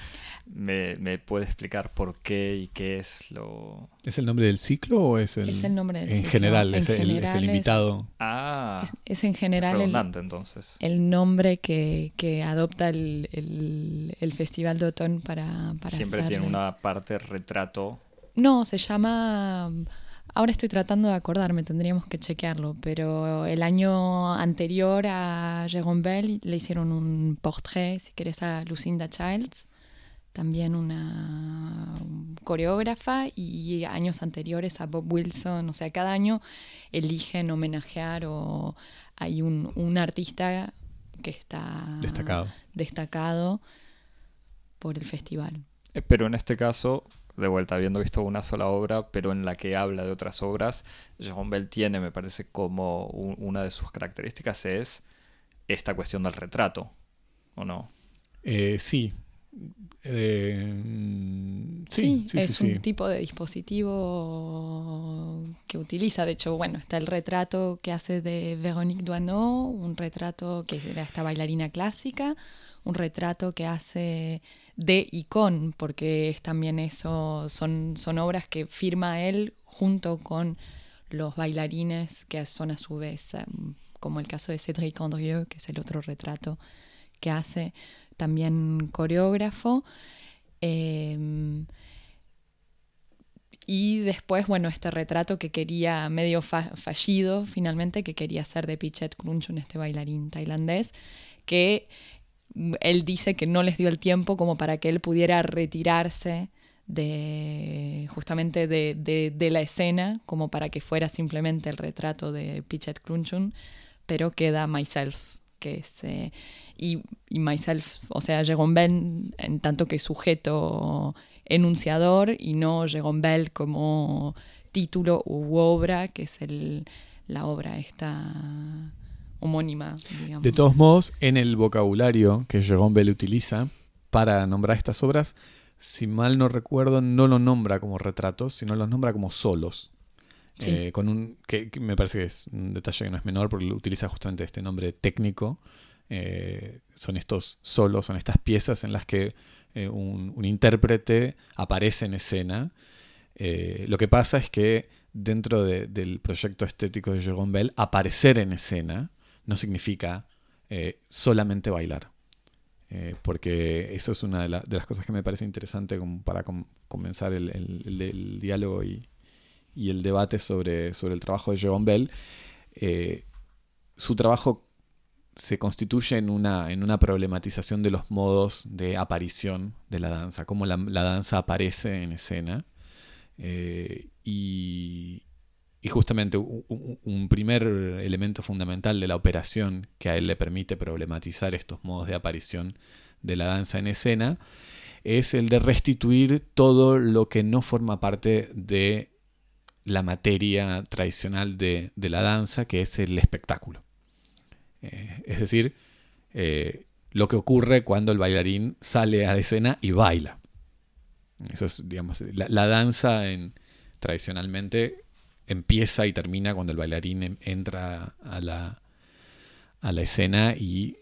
me, puede explicar por qué y qué es lo... ¿Es el nombre del ciclo o es el, es el nombre del en General, es, el, es el invitado. Ah, es, en general el, entonces. el nombre que, adopta el, Festival de Otón para, para Siempre tiene una parte retrato. No, se llama Ahora estoy tratando de acordarme, tendríamos que chequearlo, pero el año anterior a Jérôme Bell le hicieron un portrait, si querés, a Lucinda Childs, también una coreógrafa, y años anteriores a Bob Wilson. O sea, cada año eligen homenajear o hay un, un artista que está destacado. destacado por el festival. Eh, pero en este caso de vuelta, habiendo visto una sola obra, pero en la que habla de otras obras, Jérôme Bell tiene, me parece, como una de sus características es esta cuestión del retrato, ¿o no? Eh, sí. Eh, sí, es un tipo de dispositivo que utiliza. De hecho, bueno, está el retrato que hace de Véronique Duaneau, un retrato que era esta bailarina clásica, un retrato que hace de y con, porque es también eso, son, son obras que firma él junto con los bailarines que son a su vez, em, como el caso de Cédric Andrieux, que es el otro retrato que hace, también coreógrafo. Em, y después, bueno, este retrato que quería, medio fallido finalmente, que quería hacer de Pichet Crunchun, este bailarín tailandés, que él dice que no les dio el tiempo como para que él pudiera retirarse de justamente de, la escena, como para que fuera simplemente el retrato de Pichet Crunchun, pero queda Myself, que es... Eh, y, Myself, o sea, Bell en tanto que sujeto enunciador y no Bell como título u obra, que es el, la obra esta homónima. De todos modos, en el vocabulario que Jérôme Bell utiliza para nombrar estas obras, si mal no recuerdo, no lo nombra como retratos, sino los nombra como solos. Eh, con un que, me parece que es un detalle que no es menor porque utiliza justamente este nombre técnico. Eh, son estos solos, son estas piezas en las que eh, un, intérprete aparece en escena. lo que pasa es que dentro del proyecto estético de Jérôme Bell, aparecer en escena no significa eh, solamente bailar. Eh, porque eso es una de, las cosas que me parece interesante para comenzar el, diálogo y, el debate sobre, sobre el trabajo de Jerome Bell. Eh, su trabajo se constituye en una, en una problematización de los modos de aparición de la danza, cómo la, danza aparece en escena. y, y justamente un, primer elemento fundamental de la operación que a él le permite problematizar estos modos de aparición de la danza en escena es el de restituir todo lo que no forma parte de la materia tradicional de, la danza, que es el espectáculo. Eh, es decir, eh, lo que ocurre cuando el bailarín sale a escena y baila. Eso es, digamos, la, danza en, tradicionalmente empieza y termina cuando el bailarín entra a la, a la escena y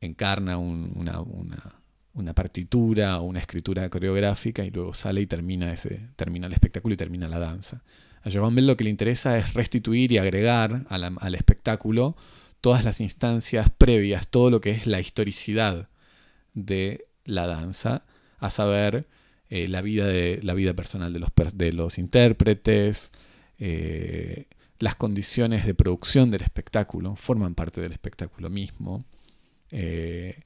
encarna una, una, partitura o una escritura coreográfica y luego sale y termina, ese, termina el espectáculo y termina la danza. A Jovan Bell lo que le interesa es restituir y agregar al espectáculo todas las instancias previas, todo lo que es la historicidad de la danza, a saber, eh, la, vida de, la vida personal de los, de los intérpretes, eh, las condiciones de producción del espectáculo forman parte del espectáculo mismo. Eh,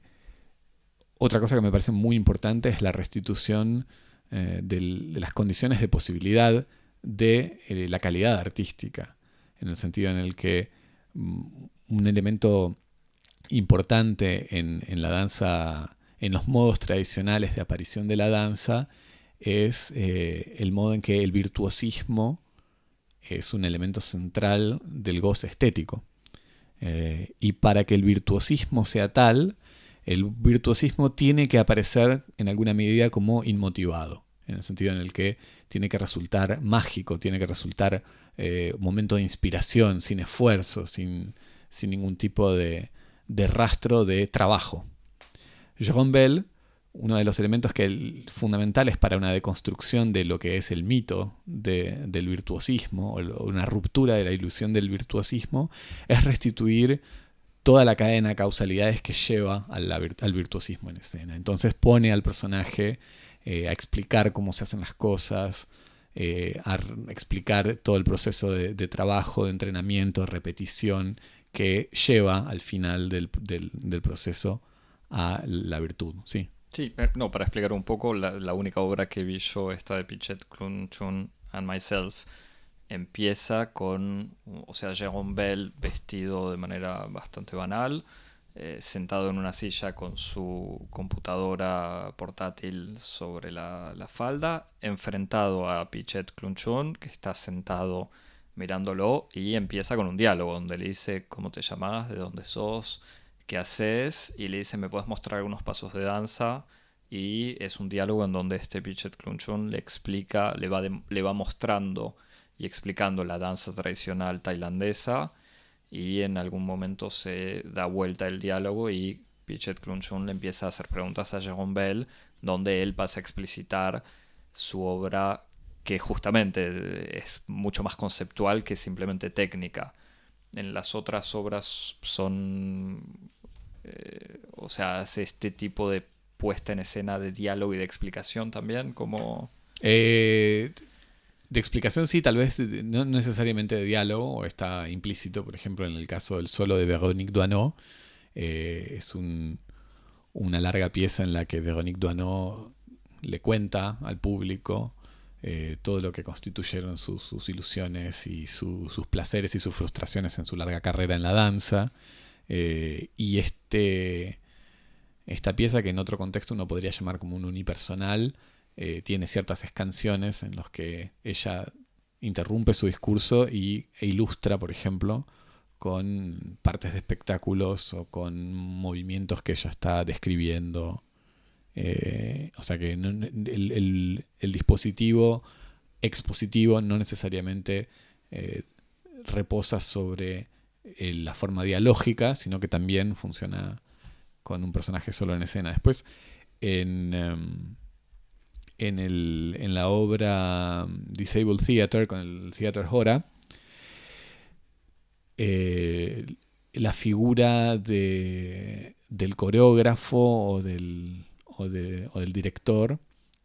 otra cosa que me parece muy importante es la restitución eh, de las condiciones de posibilidad de la calidad artística, en el sentido en el que mm, un elemento importante en, la danza, en los modos tradicionales de aparición de la danza, es el modo en que el virtuosismo es un elemento central del goce estético. y para que el virtuosismo sea tal, el virtuosismo tiene que aparecer en alguna medida como inmotivado, en el sentido en el que tiene que resultar mágico, tiene que resultar eh, un momento de inspiración, sin esfuerzo, sin, ningún tipo de, rastro de trabajo. Jérôme Bell, uno de los elementos que fundamentales para una deconstrucción de lo que es el mito del virtuosismo, o una ruptura de la ilusión del virtuosismo, es restituir toda la cadena de causalidades que lleva al, virtuosismo en escena. Entonces pone al personaje eh, a explicar cómo se hacen las cosas, eh, a explicar todo el proceso de, trabajo, de entrenamiento, de repetición que lleva al final del, proceso a la virtud. Sí. Sí, eh, no, para explicar un poco, la, única obra que vi yo, esta de Pichet, Clun, Chun and Myself, empieza con, o sea, Jérôme Bell vestido de manera bastante banal, eh, sentado en una silla con su computadora portátil sobre la, falda, enfrentado a Pichet Clunchon, que está sentado mirándolo y empieza con un diálogo donde le dice cómo te llamas, de dónde sos, qué haces, y le dice me puedes mostrar algunos pasos de danza. Y es un diálogo en donde este Pichet Clunchon le explica, le va, le va mostrando y explicando la danza tradicional tailandesa y en algún momento se da vuelta el diálogo y Pichet Klunchun le empieza a hacer preguntas a Jérôme Bell donde él pasa a explicitar su obra que justamente es mucho más conceptual que simplemente técnica. En las otras obras son, o sea, hace este tipo de puesta en escena de diálogo y de explicación también, como... Eh, de explicación sí, tal vez no necesariamente de diálogo, está implícito, por ejemplo, en el caso del solo de Véronique Duano, eh, es una larga pieza en la que Véronique Duano le cuenta al público eh, todo lo que constituyeron sus, ilusiones y sus placeres y sus frustraciones en su larga carrera en la danza. Eh, y este, esta pieza, que en otro contexto uno podría llamar como un unipersonal, eh, tiene ciertas escanciones en los que ella interrumpe su discurso y, e ilustra, por ejemplo, con partes de espectáculos o con movimientos que ella está describiendo. Eh, o sea que el, dispositivo expositivo no necesariamente reposa sobre la forma dialógica, sino que también funciona con un personaje solo en escena. Después, en, em, en, el, en la obra Disabled Theater, con el Theater Hora, eh, la figura de, del coreógrafo o del, o, del director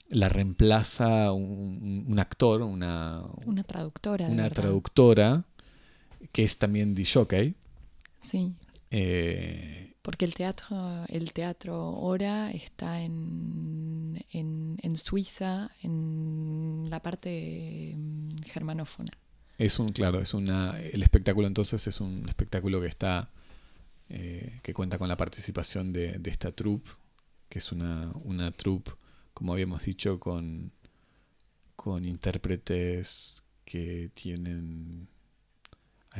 la reemplaza un, actor, una, una traductora. Una traductora que es también de jockey. Sí. Eh, porque el teatro, el teatro ahora está en, en, Suiza, en la parte mm, germanófona. Es un, claro, es una, el espectáculo entonces es un espectáculo que está, eh, que cuenta con la participación de, de esta troupe, que es una, una troupe, como habíamos dicho, con, con intérpretes que tienen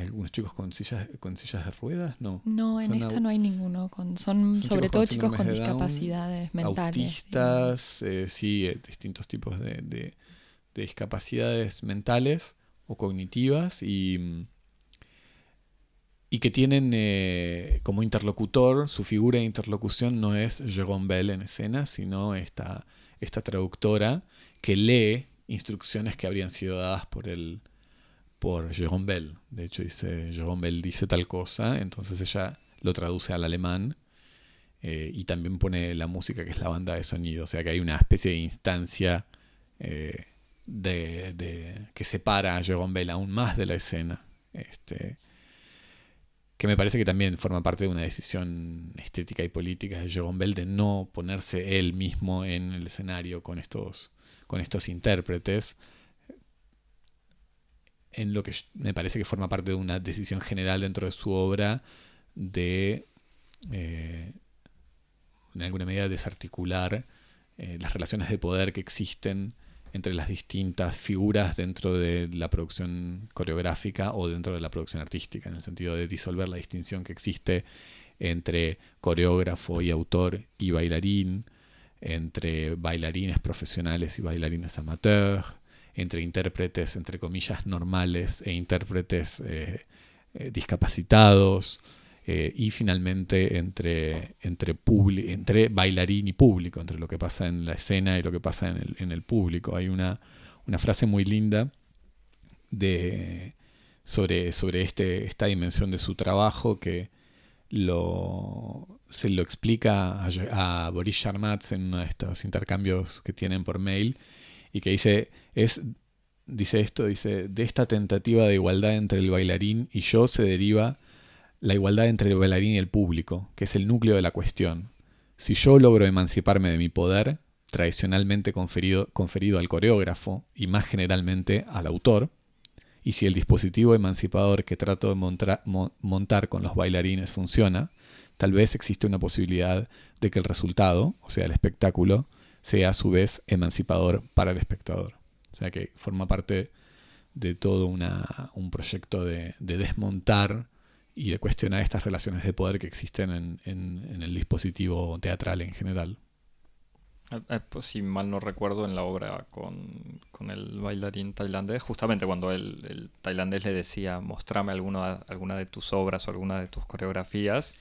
algunos chicos con sillas con sillas de ruedas? No. No, en esta no hay ninguno. Con, son, sobre todo chicos con discapacidades mentales. Autistas, eh, sí, eh, distintos tipos de, de, discapacidades mentales o cognitivas y, y que tienen eh, como interlocutor, su figura de interlocución no es Jérôme Bell en escena, sino esta, esta traductora que lee instrucciones que habrían sido dadas por el por Jérôme Bell. De hecho, dice, Jérôme Bell dice tal cosa, entonces ella lo traduce al alemán eh, y también pone la música que es la banda de sonido. O sea que hay una especie de instancia eh, de, que separa a Jérôme Bell aún más de la escena. Este, que me parece que también forma parte de una decisión estética y política de Jérôme Bell de no ponerse él mismo en el escenario con estos, con estos intérpretes, en lo que me parece que forma parte de una decisión general dentro de su obra de, eh, en alguna medida, desarticular eh, las relaciones de poder que existen entre las distintas figuras dentro de la producción coreográfica o dentro de la producción artística, en el sentido de disolver la distinción que existe entre coreógrafo y autor y bailarín, entre bailarines profesionales y bailarines amateurs, entre intérpretes, entre comillas, normales e intérpretes eh, eh, discapacitados, eh, y finalmente entre, entre, bailarín y público, entre lo que pasa en la escena y lo que pasa en el, público. Hay una, una, frase muy linda de, sobre, sobre este, esta dimensión de su trabajo que lo, se lo explica a, Boris Sharmatz en uno de estos intercambios que tienen por mail y que dice, es, dice esto, dice, de esta tentativa de igualdad entre el bailarín y yo se deriva la igualdad entre el bailarín y el público, que es el núcleo de la cuestión. Si yo logro emanciparme de mi poder, tradicionalmente conferido, conferido al coreógrafo y más generalmente al autor, y si el dispositivo emancipador que trato de montar con los bailarines funciona, tal vez existe una posibilidad de que el resultado, o sea, el espectáculo, sea a su vez emancipador para el espectador. O sea que forma parte de todo un proyecto de, de desmontar y de cuestionar estas relaciones de poder que existen en, el dispositivo teatral en general. Eh, eh, pues, si mal no recuerdo, en la obra con, el bailarín tailandés, justamente cuando el, el tailandés le decía, mostrame alguna, alguna de tus obras o alguna de tus coreografías,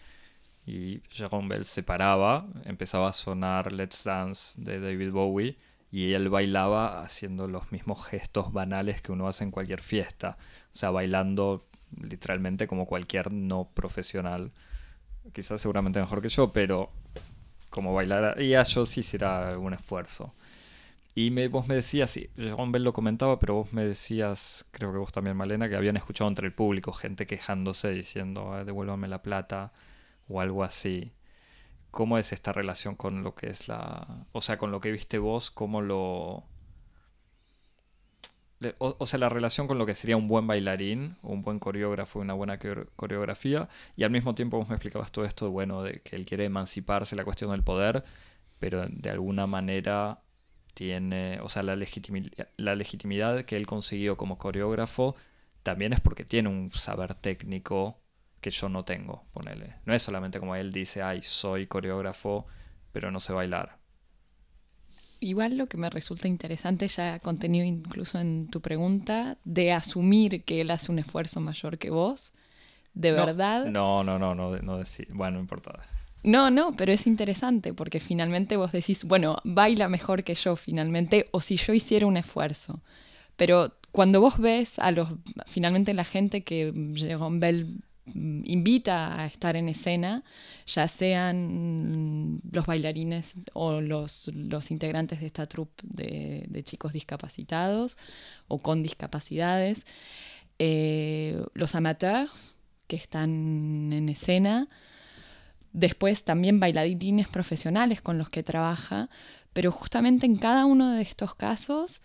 y Jerome Bell se paraba, empezaba a sonar Let's Dance de David Bowie, y él bailaba haciendo los mismos gestos banales que uno hace en cualquier fiesta, o sea, bailando literalmente como cualquier no profesional. Quizás seguramente mejor que yo, pero como bailaría yo sí hiciera algún esfuerzo. Y me, vos me decías, sí, Jerome Bell lo comentaba, pero vos me decías, creo que vos también, Malena, que habían escuchado entre el público gente quejándose diciendo, devuélvame la plata o algo así. ¿Cómo es esta relación con lo que es la... O sea, con lo que viste vos, cómo lo o, sea, la relación con lo que sería un buen bailarín, un buen coreógrafo, una buena coreografía, y al mismo tiempo vos me explicabas todo esto, bueno, de que él quiere emanciparse la cuestión del poder, pero de alguna manera tiene, o sea, la, la legitimidad que él consiguió como coreógrafo también es porque tiene un saber técnico que yo no tengo, ponele. No es solamente como él dice, ay, soy coreógrafo, pero no sé bailar. Igual lo que me resulta interesante, ya contenido incluso en tu pregunta, de asumir que él hace un esfuerzo mayor que vos, de verdad. No, no, no, no, no, decir. Bueno, no importa. No, no, pero es interesante porque finalmente vos decís, bueno, baila mejor que yo finalmente, o si yo hiciera un esfuerzo. Pero cuando vos ves a los, finalmente la gente que Jerome Bell Mm, invita a estar en escena, ya sean los bailarines o los, los integrantes de esta troupe de, chicos discapacitados o con discapacidades, eh, los amateurs que están en escena, después también bailarines profesionales con los que trabaja, pero justamente en cada uno de estos casos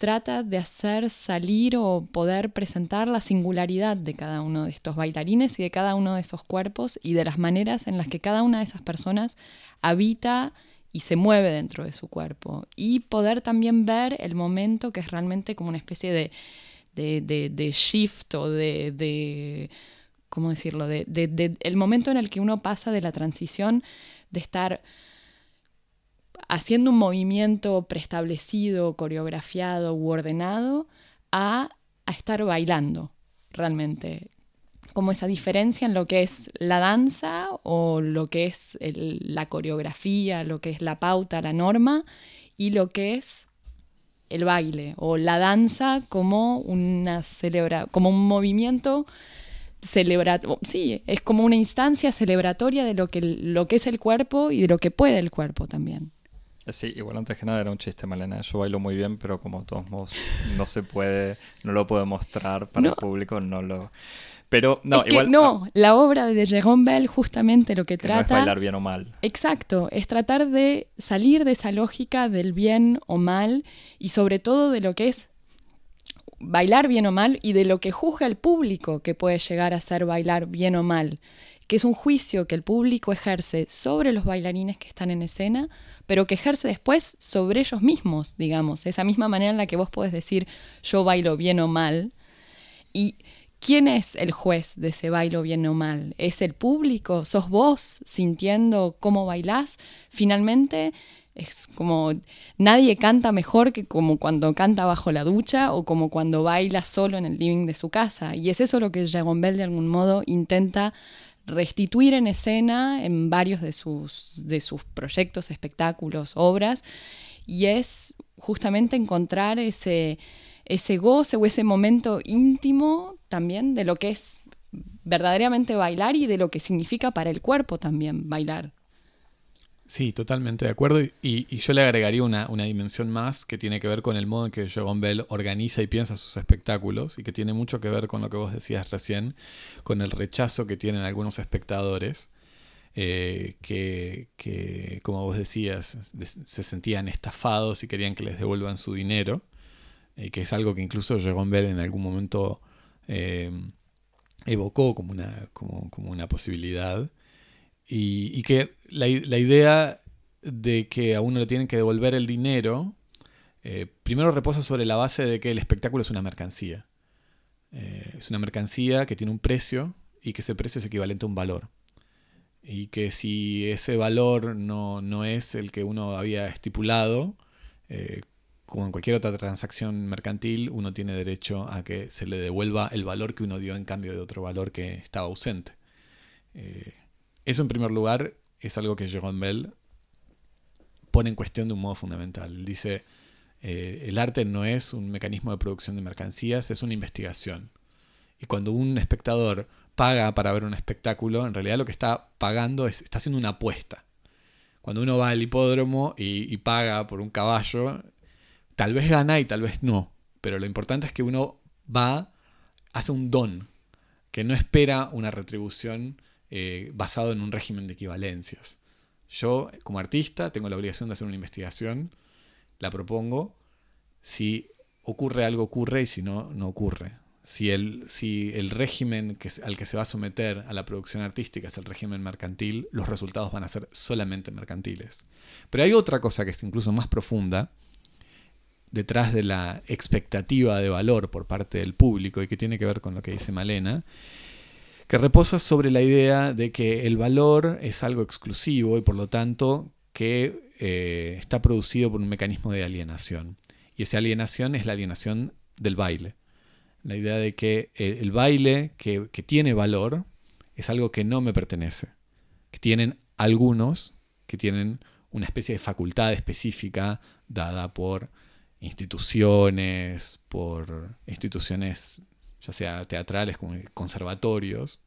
trata de hacer salir o poder presentar la singularidad de cada uno de estos bailarines y de cada uno de esos cuerpos y de las maneras en las que cada una de esas personas habita y se mueve dentro de su cuerpo. Y poder también ver el momento que es realmente como una especie de, de, shift o de, de ¿cómo decirlo? De, el momento en el que uno pasa de la transición de estar haciendo un movimiento preestablecido, coreografiado u ordenado, a, estar bailando realmente. Como esa diferencia en lo que es la danza o lo que es la coreografía, lo que es la pauta, la norma, y lo que es el baile o la danza como una celebra como un movimiento celebratorio, sí, es como una instancia celebratoria de lo que, lo que es el cuerpo y de lo que puede el cuerpo también. Sí, igual antes que nada era un chiste, Malena. Yo bailo muy bien, pero como todos modos no se puede, no lo puedo mostrar para el público, no lo... Pero no, es no, ah. la obra de Jérôme Bell justamente lo que, que trata... No es bailar bien o mal. Exacto, es tratar de salir de esa lógica del bien o mal y sobre todo de lo que es bailar bien o mal y de lo que juzga el público que puede llegar a ser bailar bien o mal, que es un juicio que el público ejerce sobre los bailarines que están en escena, pero que ejerce después sobre ellos mismos, digamos, esa misma manera en la que vos podés decir yo bailo bien o mal. Y ¿quién es el juez de ese bailo bien o mal? ¿Es el público? ¿Sos vos sintiendo cómo bailás? Finalmente, es como nadie canta mejor que como cuando canta bajo la ducha o como cuando baila solo en el living de su casa. Y es eso lo que Jérôme Bell de algún modo intenta restituir en escena en varios de sus, de sus proyectos, espectáculos, obras. Y es justamente encontrar ese, ese goce o ese momento íntimo también de lo que es verdaderamente bailar y de lo que significa para el cuerpo también bailar. Sí, totalmente de acuerdo. Y, yo le agregaría una, dimensión más que tiene que ver con el modo en que Jogon Bell organiza y piensa sus espectáculos y que tiene mucho que ver con lo que vos decías recién, con el rechazo que tienen algunos espectadores. Eh, que, como vos decías, se sentían estafados y querían que les devuelvan su dinero, y que es algo que incluso Jérôme Bell en algún momento eh, evocó como una, como, como una posibilidad. Y, que la, idea de que a uno le tienen que devolver el dinero, eh, primero reposa sobre la base de que el espectáculo es una mercancía. Eh, es una mercancía que tiene un precio y que ese precio es equivalente a un valor. Y que si ese valor no, es el que uno había estipulado, eh, como en cualquier otra transacción mercantil, uno tiene derecho a que se le devuelva el valor que uno dio en cambio de otro valor que estaba ausente. Eso en primer lugar es algo que Jérôme Bell pone en cuestión de un modo fundamental. Dice, eh, el arte no es un mecanismo de producción de mercancías, es una investigación. Y cuando un espectador paga para ver un espectáculo, en realidad lo que está pagando es, está haciendo una apuesta. Cuando uno va al hipódromo y, y paga por un caballo, tal vez gana y tal vez no. Pero lo importante es que uno va, hace un don, que no espera una retribución eh, basado en un régimen de equivalencias. Yo, como artista, tengo la obligación de hacer una investigación, la propongo, si ocurre algo ocurre y si no, no ocurre. Si el, si el régimen que, al que se va a someter a la producción artística es el régimen mercantil, los resultados van a ser solamente mercantiles. Pero hay otra cosa que es incluso más profunda detrás de la expectativa de valor por parte del público y que tiene que ver con lo que dice Malena, que reposa sobre la idea de que el valor es algo exclusivo y por lo tanto que eh, está producido por un mecanismo de alienación. Y esa alienación es la alienación del baile. La idea de que eh, el baile que, que tiene valor es algo que no me pertenece. Que tienen algunos que tienen una especie de facultad específica dada por instituciones, por instituciones ya sea teatrales como conservatorios,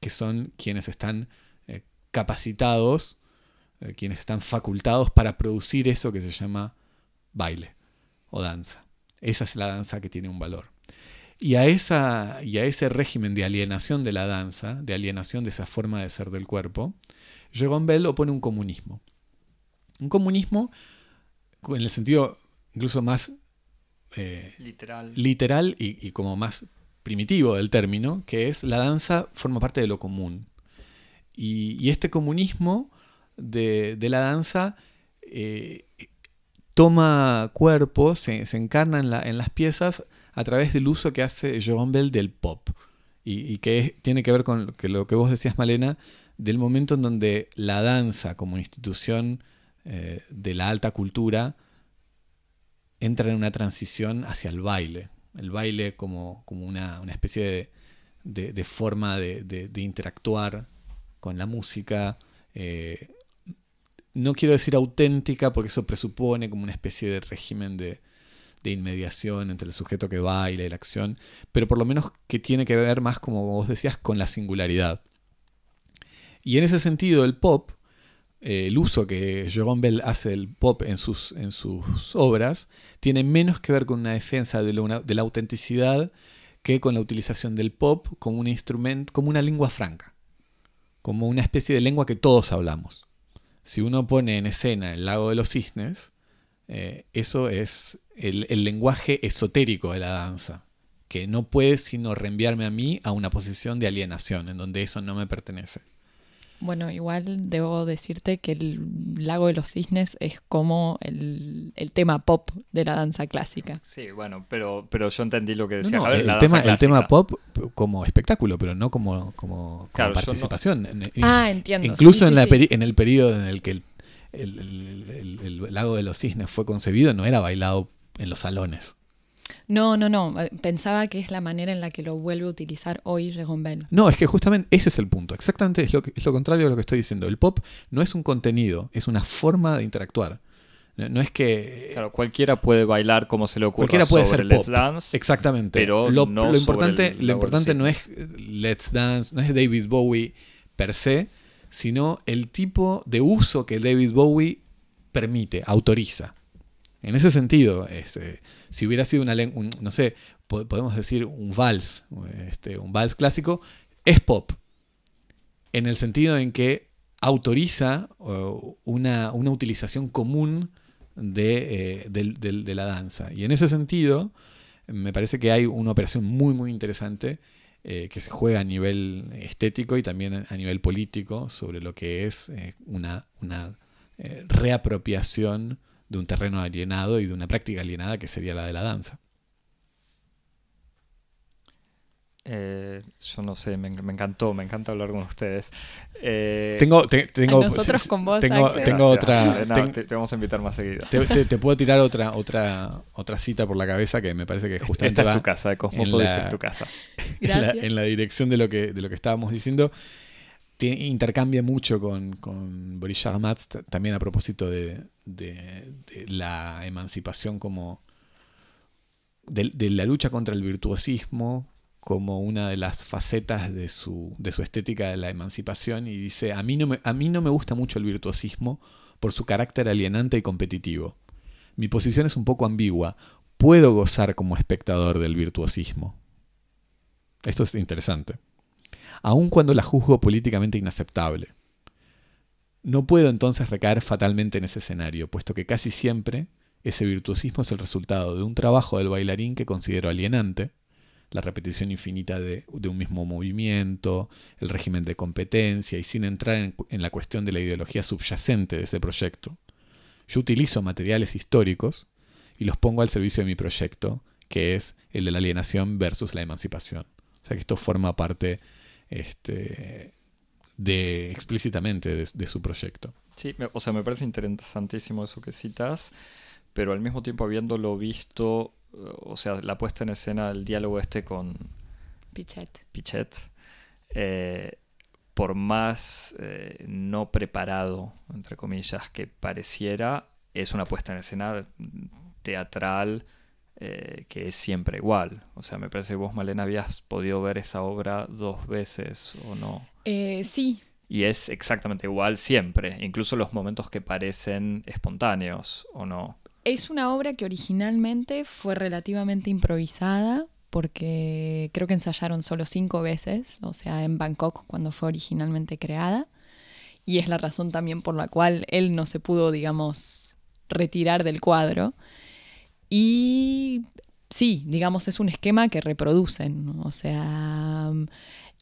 que son quienes están eh, capacitados, eh, quienes están facultados para producir eso que se llama baile o danza. Esa es la danza que tiene un valor. Y a, esa, y a ese régimen de alienación de la danza, de alienación de esa forma de ser del cuerpo, Jérôme Bell opone un comunismo. Un comunismo en el sentido incluso más eh, literal, literal y, como más primitivo del término, que es la danza forma parte de lo común. Y, este comunismo de, la danza eh, toma cuerpo, se, encarna en, las piezas a través del uso que hace Joan Bell del pop. Y, que tiene que ver con lo que, vos decías, Malena, del momento en donde la danza como institución eh, de la alta cultura entra en una transición hacia el baile el baile como, como una, especie de, forma de, interactuar con la música. Eh, no quiero decir auténtica porque eso presupone como una especie de régimen de, inmediación entre el sujeto que baila y la acción, pero por lo menos que tiene que ver más, como vos decías, con la singularidad. Y en ese sentido el pop eh, el uso que Jérôme Bell hace del pop en sus, en sus obras tiene menos que ver con una defensa de, la- de la autenticidad que con la utilización del pop como un instrumento, como una lengua franca, como una especie de lengua que todos hablamos. Si uno pone en escena el lago de los cisnes, eh, eso es el, el lenguaje esotérico de la danza, que no puede sino reenviarme a mí a una posición de alienación, en donde eso no me pertenece. Bueno, igual debo decirte que el Lago de los Cisnes es como el, el tema pop de la danza clásica. Sí, bueno, pero, pero yo entendí lo que No, decía no, Javier, el, la danza tema, el clásica. tema pop como espectáculo, pero no como, como, como Claro, yo no- participación. Ah, entiendo. Incluso sí, en, sí, la sí. peri- en el periodo en el que el, el- el- el- el lago de los cisnes fue concebido, no era bailado en los salones. No, no, no. Pensaba que es la manera en la que lo vuelve a utilizar hoy Jérôme Bell. No, es que justamente ese es el punto. Exactamente es lo, que- es lo contrario de lo que estoy diciendo. El pop no es un contenido, es una forma de interactuar. No, no es que... Claro, cualquiera puede bailar como se le ocurra Cualquiera puede sobre ser Let's pop. Dance. Exactamente. pero lo, no lo sobre importante, el lo importante no es Let's Dance, no es David Bowie per se, sino el tipo de uso que David Bowie permite, autoriza. En ese sentido, es, eh, si hubiera sido una len- un- no sé, po- podemos decir un vals, este, un vals clásico, es pop. En el sentido en que autoriza una, una utilización común de, eh, de la danza. Y en ese sentido, me parece que hay una operación muy, muy interesante eh, que se juega a nivel estético y también a nivel político sobre lo que es eh, una, una reapropiación de un terreno alienado y de una práctica alienada que sería la de la danza. Eh, yo no sé, me, me encantó, me encanta hablar con ustedes. Eh, Tengo, te- tengo, A nosotros con vos, tengo, Axel. tengo gracias. otra, no, ten- te, te vamos a invitar más seguido. te, te- te puedo tirar otra, otra, otra cita por la cabeza que me parece que justamente Esta es va tu casa, Cosmopolis es tu casa. en la, en la dirección de lo que, de lo que estábamos diciendo. Intercambia mucho con, con Boris también a propósito de, la emancipación como de, la lucha contra el virtuosismo como una de las facetas de su, de su estética de la emancipación y dice, a mí, no a mí no me gusta mucho el virtuosismo por su carácter alienante y competitivo. Mi posición es un poco ambigua. Puedo gozar como espectador del virtuosismo. Esto es interesante. Aun cuando la juzgo políticamente inaceptable. No puedo entonces recaer fatalmente en ese escenario, puesto que casi siempre ese virtuosismo es el resultado de un trabajo del bailarín que considero alienante, la repetición infinita de, un mismo movimiento, el régimen de competencia y sin entrar en, en la cuestión de la ideología subyacente de ese proyecto. Yo utilizo materiales históricos y los pongo al servicio de mi proyecto, que es el de la alienación versus la emancipación. O sea que esto forma parte este, de explícitamente de, de su proyecto. Sí, me- o sea, me parece interesantísimo eso que citas, pero al mismo tiempo habiéndolo visto, o sea, la puesta en escena, el diálogo este con Pichet. Pichet, eh, por más eh, no preparado, entre comillas, que pareciera, es una puesta en escena teatral eh, que es siempre igual. O sea, me parece que vos, Malena, habías podido ver esa obra dos veces o no. Eh, sí, Y es exactamente igual siempre, incluso los momentos que parecen espontáneos o no. Es una obra que originalmente fue relativamente improvisada porque creo que ensayaron solo cinco veces, o sea, en Bangkok cuando fue originalmente creada. Y es la razón también por la cual él no se pudo, digamos, retirar del cuadro. Y sí, digamos, es un esquema que reproducen, o sea,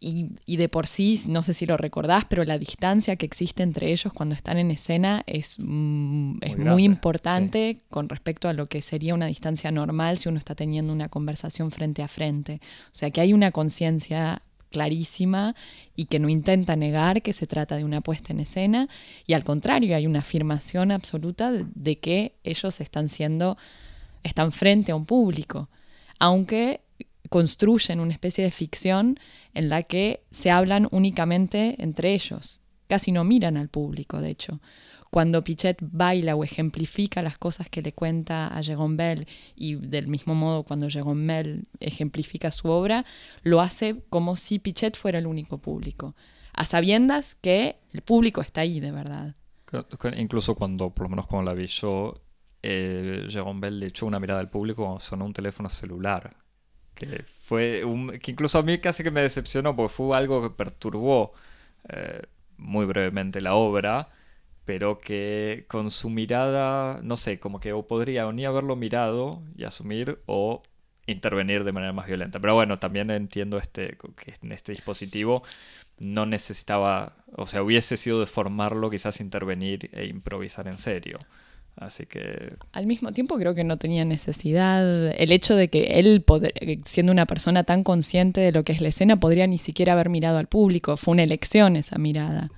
y, y de por sí, no sé si lo recordás, pero la distancia que existe entre ellos cuando están en escena es, mm, es grande, muy importante con respecto a lo que sería una distancia normal si uno está teniendo una conversación frente a frente. O sea que hay una conciencia clarísima y que no intenta negar que se trata de una puesta en escena y al contrario hay una afirmación absoluta de, de que ellos están siendo están frente a un público aunque construyen una especie de ficción en la que se hablan únicamente entre ellos. Casi no miran al público de hecho. Cuando Pichet baila o ejemplifica las cosas que le cuenta a Jérôme Bell y del mismo modo cuando Jérôme Bell ejemplifica su obra, lo hace como si Pichet fuera el único público, a sabiendas que el público está ahí de verdad. Incluso cuando, por lo menos cuando la vi yo, eh, Jerome Bell le echó una mirada al público cuando sonó un teléfono celular. Que fue que incluso a mí casi que me decepcionó porque fue algo que perturbó eh, muy brevemente la obra, pero que con su mirada, no sé, como que o podría o ni haberlo mirado y asumir o intervenir de manera más violenta. Pero bueno, también entiendo este, que en este dispositivo no necesitaba, o sea, hubiese sido deformarlo, quizás intervenir e improvisar en serio. Así que... Al mismo tiempo creo que no tenía necesidad. El hecho de que él, siendo una persona tan consciente de lo que es la escena, podría ni siquiera haber mirado al público. Fue una elección esa mirada.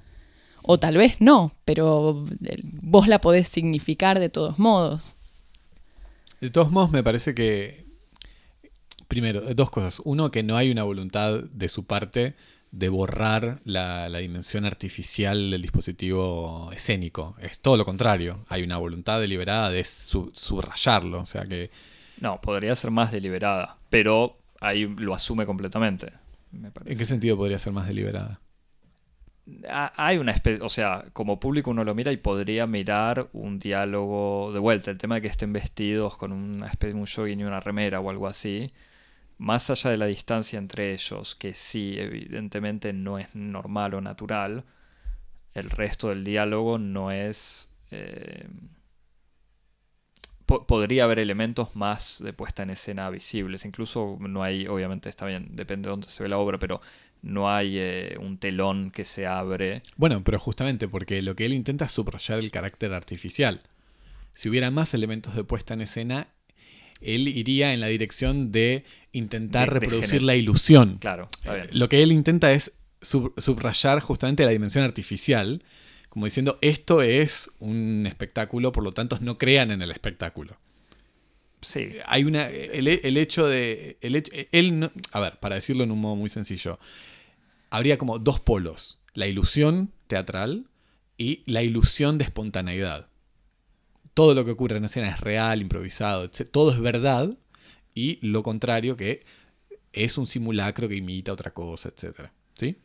O tal vez no, pero vos la podés significar de todos modos. De todos modos, me parece que... Primero, dos cosas. Uno, que no hay una voluntad de su parte de borrar la, dimensión artificial del dispositivo escénico. Es todo lo contrario. Hay una voluntad deliberada de subrayarlo. O sea que. No, podría ser más deliberada. Pero ahí lo asume completamente. ¿En qué sentido podría ser más deliberada? Hay una especie, o sea, como público uno lo mira y podría mirar un diálogo de vuelta. El tema de que estén vestidos con una especie de un jogging y una remera o algo así más allá de la distancia entre ellos, que sí, evidentemente no es normal o natural, el resto del diálogo no es... Eh, podría haber elementos más de puesta en escena visibles. Incluso no hay, obviamente está bien, depende de dónde se ve la obra, pero no hay eh, un telón que se abre. Bueno, pero justamente porque lo que él intenta es subrayar el carácter artificial. Si hubiera más elementos de puesta en escena, él iría en la dirección de intentar reproducir la ilusión. Claro, lo que él intenta es subrayar justamente la dimensión artificial, como diciendo, esto es un espectáculo, por lo tanto no crean en el espectáculo. Sí. Hay una. El, hecho de. él a ver, para decirlo en un modo muy sencillo. Habría como dos polos. La ilusión teatral y la ilusión de espontaneidad todo lo que ocurre en escena es real, improvisado, todo es verdad, y lo contrario que es un simulacro que imita otra cosa, etc. ¿Sí?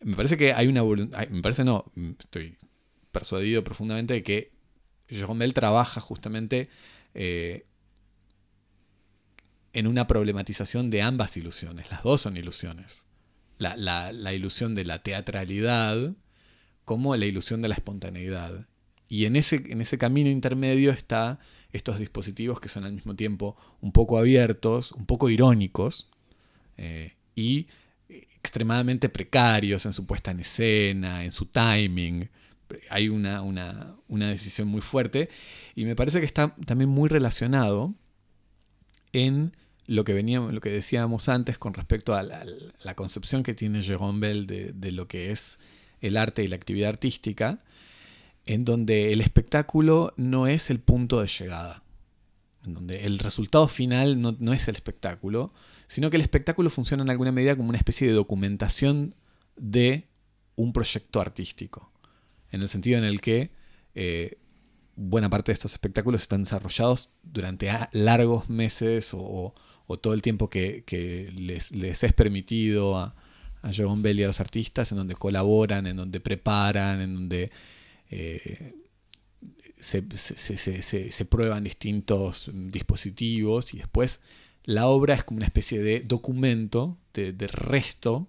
Me parece que hay una voluntad, me parece no, estoy persuadido profundamente de que Jérôme Bell trabaja justamente eh, en una problematización de ambas ilusiones. Las dos son ilusiones. La, la, ilusión de la teatralidad como la ilusión de la espontaneidad. Y en ese, en ese camino intermedio está estos dispositivos que son al mismo tiempo un poco abiertos, un poco irónicos eh, y extremadamente precarios en su puesta en escena, en su timing. Hay una, decisión muy fuerte y me parece que está también muy relacionado en lo que, veníamos, lo que decíamos antes con respecto a la, concepción que tiene Jérôme Bell de, lo que es el arte y la actividad artística en donde el espectáculo no es el punto de llegada, en donde el resultado final no, es el espectáculo, sino que el espectáculo funciona en alguna medida como una especie de documentación de un proyecto artístico, en el sentido en el que eh, buena parte de estos espectáculos están desarrollados durante largos meses o, todo el tiempo que, les, es permitido a, a Bell y a los artistas, en donde colaboran, en donde preparan, en donde eh, se, prueban distintos dispositivos y después la obra es como una especie de documento, de, resto,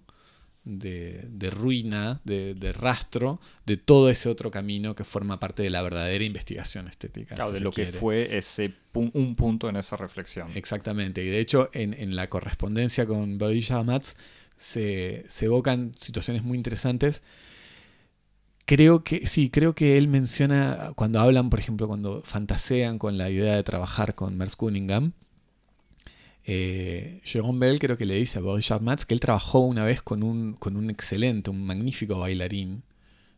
de, ruina, de, rastro de todo ese otro camino que forma parte de la verdadera investigación estética. Claro, de lo que fue ese un punto en esa reflexión. Exactamente, y de hecho en, la correspondencia con Boris Matz se, se evocan situaciones muy interesantes Creo que sí, creo que él menciona cuando hablan, por ejemplo, cuando fantasean con la idea de trabajar con Merce Cunningham. Eh, Jerome Bell creo que le dice a Bob Matz que él trabajó una vez con un, con un excelente, un magnífico bailarín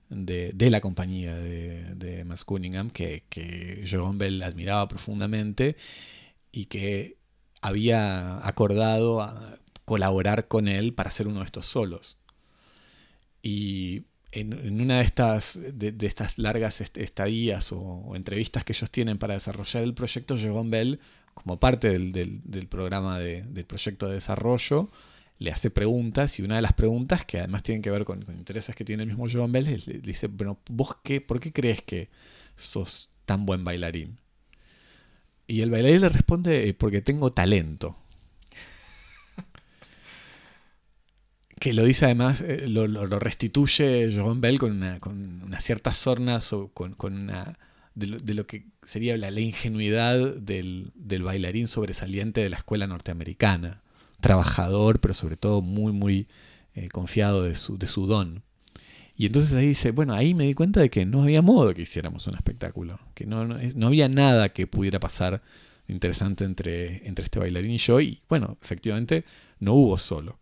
de, la compañía de, de Merce Cunningham que, que Jerome Bell admiraba profundamente y que había acordado colaborar con él para hacer uno de estos solos. Y en, una de estas, de, estas largas estadías o, entrevistas que ellos tienen para desarrollar el proyecto, Jerome Bell, como parte del, programa del proyecto de desarrollo, le hace preguntas y una de las preguntas, que además tienen que ver con, intereses que tiene el mismo Joan Bell, le, le dice, bueno, ¿vos qué, por qué crees que sos tan buen bailarín? Y el bailarín le responde, "Eh, porque tengo talento. Que lo dice además, eh, lo, lo- restituye Joan Bell con una, con una cierta sorna, so- con, con una, de, lo, que sería la, ingenuidad del, del bailarín sobresaliente de la escuela norteamericana. Trabajador, pero sobre todo muy, muy eh, confiado de su, de su don. Y entonces ahí dice, bueno, ahí me di cuenta de que no había modo que hiciéramos un espectáculo, que no, no, no había nada que pudiera pasar interesante entre, entre este bailarín y yo, y bueno, efectivamente no hubo solo.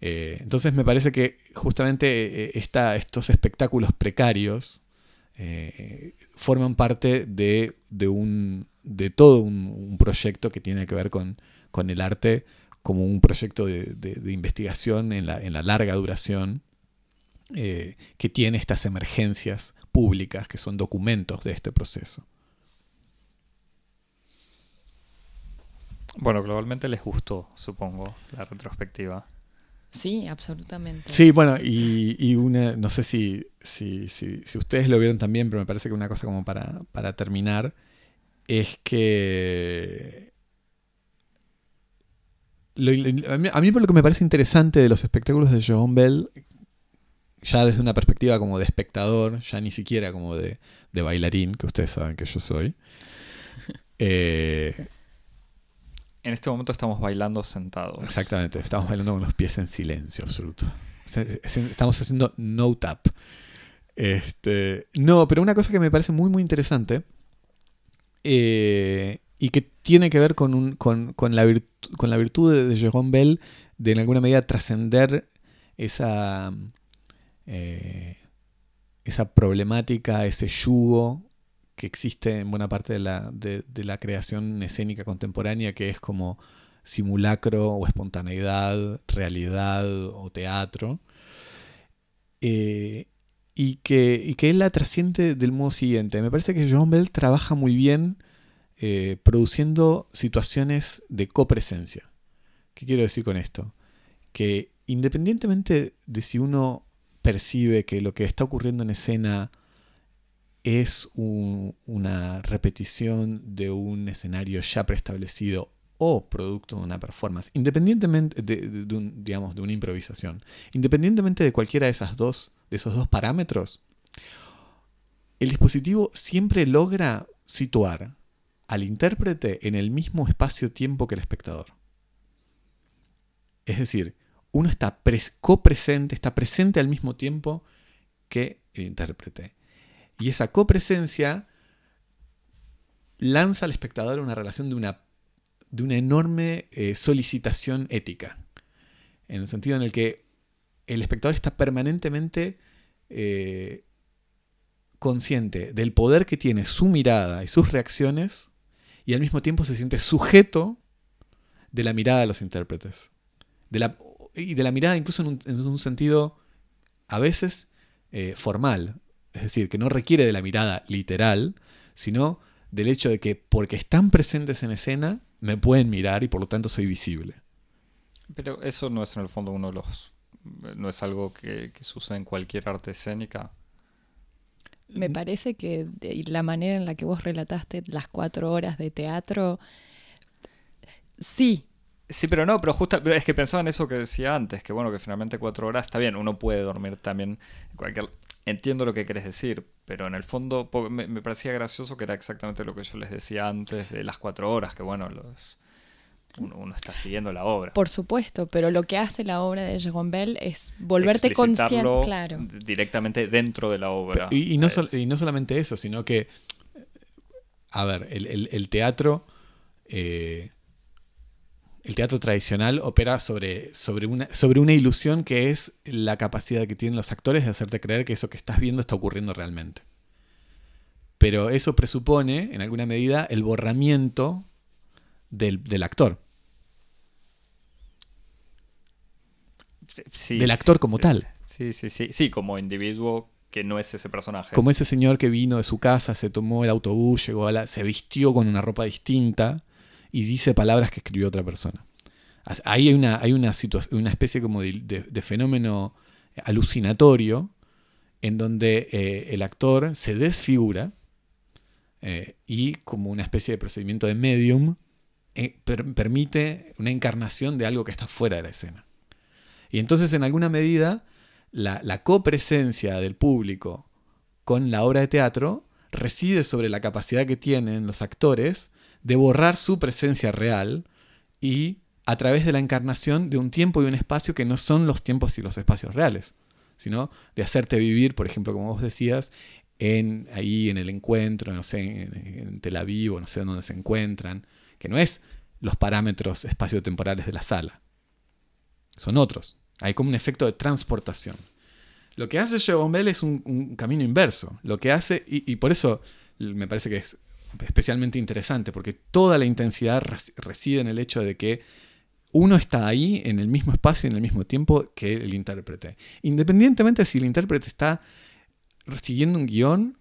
Eh, entonces me parece que justamente eh, estos espectáculos precarios eh, forman parte de, de un, de todo un, proyecto que tiene que ver con, con el arte como un proyecto de, de- investigación en la, en la larga duración que tiene estas emergencias públicas que son documentos de este proceso. Bueno, globalmente les gustó, supongo, la retrospectiva. Sí, absolutamente. Sí, bueno, y, y una, no sé si, si, si, si ustedes lo vieron también, pero me parece que una cosa como para, para terminar es que lo- a, mí, a mí por lo que me parece interesante de los espectáculos de Joan Bell, ya desde una perspectiva como de espectador, ya ni siquiera como de, de bailarín, que ustedes saben que yo soy, eh, En este momento estamos bailando sentados. Exactamente, estamos bailando con los pies en silencio absoluto. Estamos haciendo no tap. Este, no, pero una cosa que me parece muy muy interesante eh, y que tiene que ver con, con, la, virtud de, de Jérôme Bell de en alguna medida trascender esa, eh, esa problemática, ese yugo que existe en buena parte de la, de, la creación escénica contemporánea, que es como simulacro o espontaneidad, realidad o teatro. Eh, y, que, y que él la trasciende del modo siguiente. Me parece que John Bell trabaja muy bien eh, produciendo situaciones de copresencia. ¿Qué quiero decir con esto? Que independientemente de si uno percibe que lo que está ocurriendo en escena es un- una repetición de un escenario ya preestablecido o producto de una performance, independientemente de, un- digamos, de una improvisación, independientemente de cualquiera de esas dos, de esos dos parámetros, el dispositivo siempre logra situar al intérprete en el mismo espacio-tiempo que el espectador. Es decir, uno está pres- copresente, está presente al mismo tiempo que el intérprete. Y esa copresencia lanza al espectador una relación de una, de una enorme eh, solicitación ética. En el sentido en el que el espectador está permanentemente eh, consciente del poder que tiene su mirada y sus reacciones y al mismo tiempo se siente sujeto de la mirada de los intérpretes. De la, y de la mirada incluso en un, en un sentido a veces eh, formal. Es decir, que no requiere de la mirada literal, sino del hecho de que porque están presentes en escena, me pueden mirar y por lo tanto soy visible. Pero eso no es en el fondo uno de los... No es algo que, que sucede en cualquier arte escénica. Me parece que de- la manera en la que vos relataste las cuatro horas de teatro, sí, Sí, pero no, pero justo es que pensaba en eso que decía antes, que bueno, que finalmente cuatro horas está bien, uno puede dormir también en cualquier... Entiendo lo que querés decir, pero en el fondo me, me parecía gracioso que era exactamente lo que yo les decía antes de las cuatro horas, que bueno, los, uno, uno está siguiendo la obra. por supuesto, pero lo que hace la obra de Jérôme Bell es volverte consciente, claro. directamente dentro de la obra. Y, y no y no solamente eso, sino que, a ver, el, el- el teatro, eh, el teatro tradicional opera sobre, sobre, una, sobre una ilusión que es la capacidad que tienen los actores de hacerte creer que eso que estás viendo está ocurriendo realmente. Pero eso presupone, en alguna medida, el borramiento del, del actor, sí, del actor como sí, tal. Sí, sí, sí, sí, como individuo que no es ese personaje. Como ese señor que vino de su casa, se tomó el autobús, llegó a la, se vistió con una ropa distinta y dice palabras que escribió otra persona. Ahí hay una, hay una, una especie como de, fenómeno alucinatorio en donde eh, el actor se desfigura eh, y como una especie de procedimiento de medium eh, per- permite una encarnación de algo que está fuera de la escena. Y entonces en alguna medida la, la copresencia del público con la obra de teatro reside sobre la capacidad que tienen los actores de borrar su presencia real y a través de la encarnación de un tiempo y un espacio que no son los tiempos y los espacios reales, sino de hacerte vivir, por ejemplo, como vos decías, en, ahí en el encuentro, no sé, en, en Tel Aviv, o no sé dónde se encuentran, que no es los parámetros espaciotemporales de la sala, son otros. Hay como un efecto de transportación. Lo que hace Jérôme Bell es un, camino inverso. Lo que hace, y por eso me parece que es especialmente interesante, porque toda la intensidad res- reside en el hecho de que uno está ahí en el mismo espacio y en el mismo tiempo que el intérprete. Independientemente si el intérprete está siguiendo un guion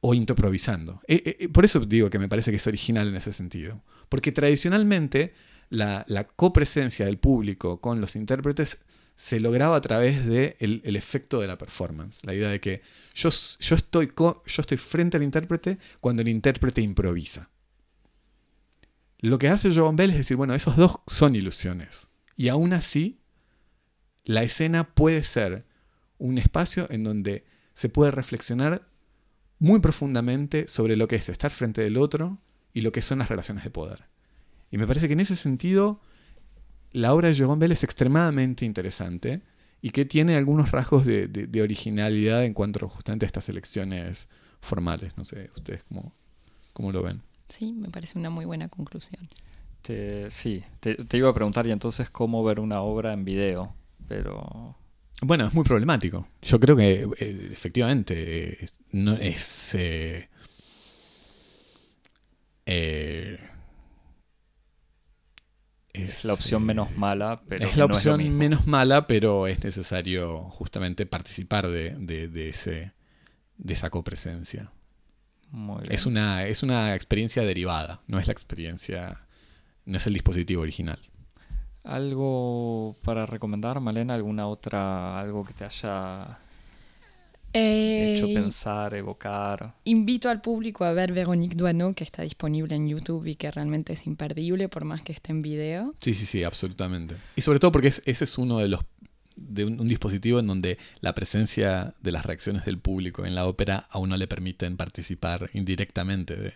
o improvisando. Eh, eh, por eso digo que me parece que es original en ese sentido. Porque tradicionalmente la copresencia del público con los intérpretes se lograba a través del de el efecto de la performance. La idea de que yo, yo, estoy yo estoy frente al intérprete cuando el intérprete improvisa. Lo que hace Joan Bell es decir, bueno, esos dos son ilusiones. Y aún así, la escena puede ser un espacio en donde se puede reflexionar muy profundamente sobre lo que es estar frente del otro y lo que son las relaciones de poder. Y me parece que en ese sentido la obra de Joan Bell es extremadamente interesante y que tiene algunos rasgos de, de, de originalidad en cuanto justamente a estas elecciones formales. No sé, ustedes cómo, cómo lo ven. Sí, me parece una muy buena conclusión. Te- sí, te, te iba a preguntar y entonces cómo ver una obra en video, pero Bueno, es muy problemático. Yo creo que eh, efectivamente eh, no es. eh, eh, es la opción menos mala, pero es la no opción es menos mala, pero es necesario justamente participar de, de- de ese, de esa copresencia. Muy bien. Es una, es una experiencia derivada, no es la experiencia, no es el dispositivo original. ¿Algo para recomendar, Malena? ¿Alguna otra, algo que te haya Eh, hecho pensar, evocar? Invito al público a ver Véronique Duano, que está disponible en YouTube y que realmente es imperdible, por más que esté en video. Sí, sí, sí, absolutamente. Y sobre todo porque es- ese es uno de los de un, un dispositivo en donde la presencia de las reacciones del público en la ópera a uno le permiten participar indirectamente de-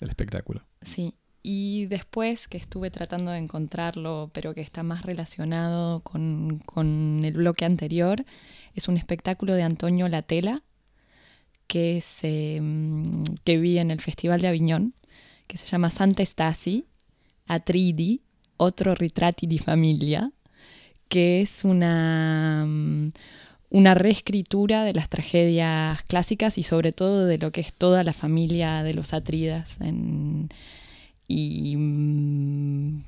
del espectáculo. Sí. Y después que estuve tratando de encontrarlo, pero que está más relacionado con, con el bloque anterior, es un espectáculo de Antonio Latela que, se, mm, que vi en el Festival de Aviñón, que se llama Santa Stasi, Atridi, otro ritratti di familia, que es una, mm, una reescritura de las tragedias clásicas y sobre todo de lo que es toda la familia de los Atridas en, y mm,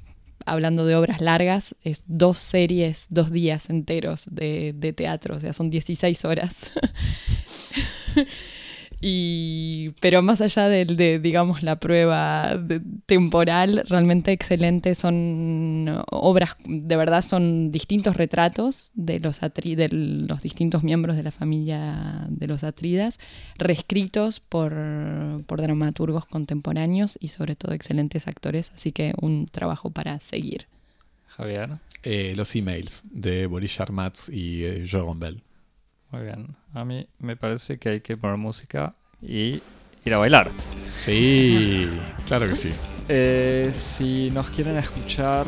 hablando de obras largas, es dos series, dos días enteros de, de teatro, o sea, son 16 horas. y, pero más allá del- de, digamos, la prueba de- temporal, realmente excelente, son obras, de verdad son distintos retratos de los, atri- de los distintos miembros de la familia de los Atridas, reescritos por, por dramaturgos contemporáneos y sobre todo excelentes actores, así que un trabajo para seguir. Javier, Eh, los emails de Boris Charmatz y eh, Joran Bell. Muy bien. A mí me parece que hay que poner música y ir a bailar. Sí, claro que sí. Eh, si nos quieren escuchar,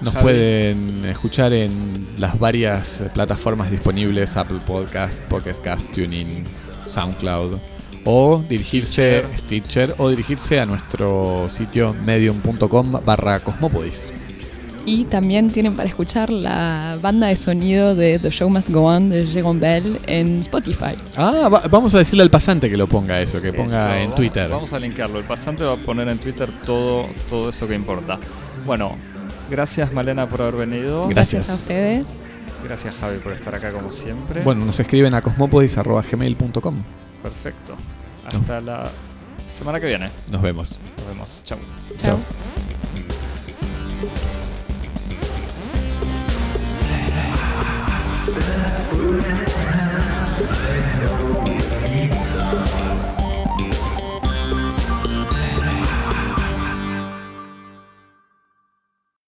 Nos Javi. pueden escuchar en las varias plataformas disponibles, Apple Podcast, Pocket Cast, TuneIn, SoundCloud, o dirigirse, Stitcher, o dirigirse a nuestro sitio medium.com barra cosmopodis. Y también tienen para escuchar la banda de sonido de The Show Must Go On de Jérôme Bell en Spotify. Ah, va- vamos a decirle al pasante que lo ponga eso, que ponga Eso, en Twitter. Vamos a linkearlo. El pasante va a poner en Twitter todo, todo eso que importa. Bueno, gracias Malena por haber venido. Gracias. a ustedes. Gracias Javi por estar acá como siempre. Bueno, nos escriben a cosmopodis.gmail.com. Perfecto. Hasta la semana que viene. Nos vemos. Nos vemos. Chau. Chao. باب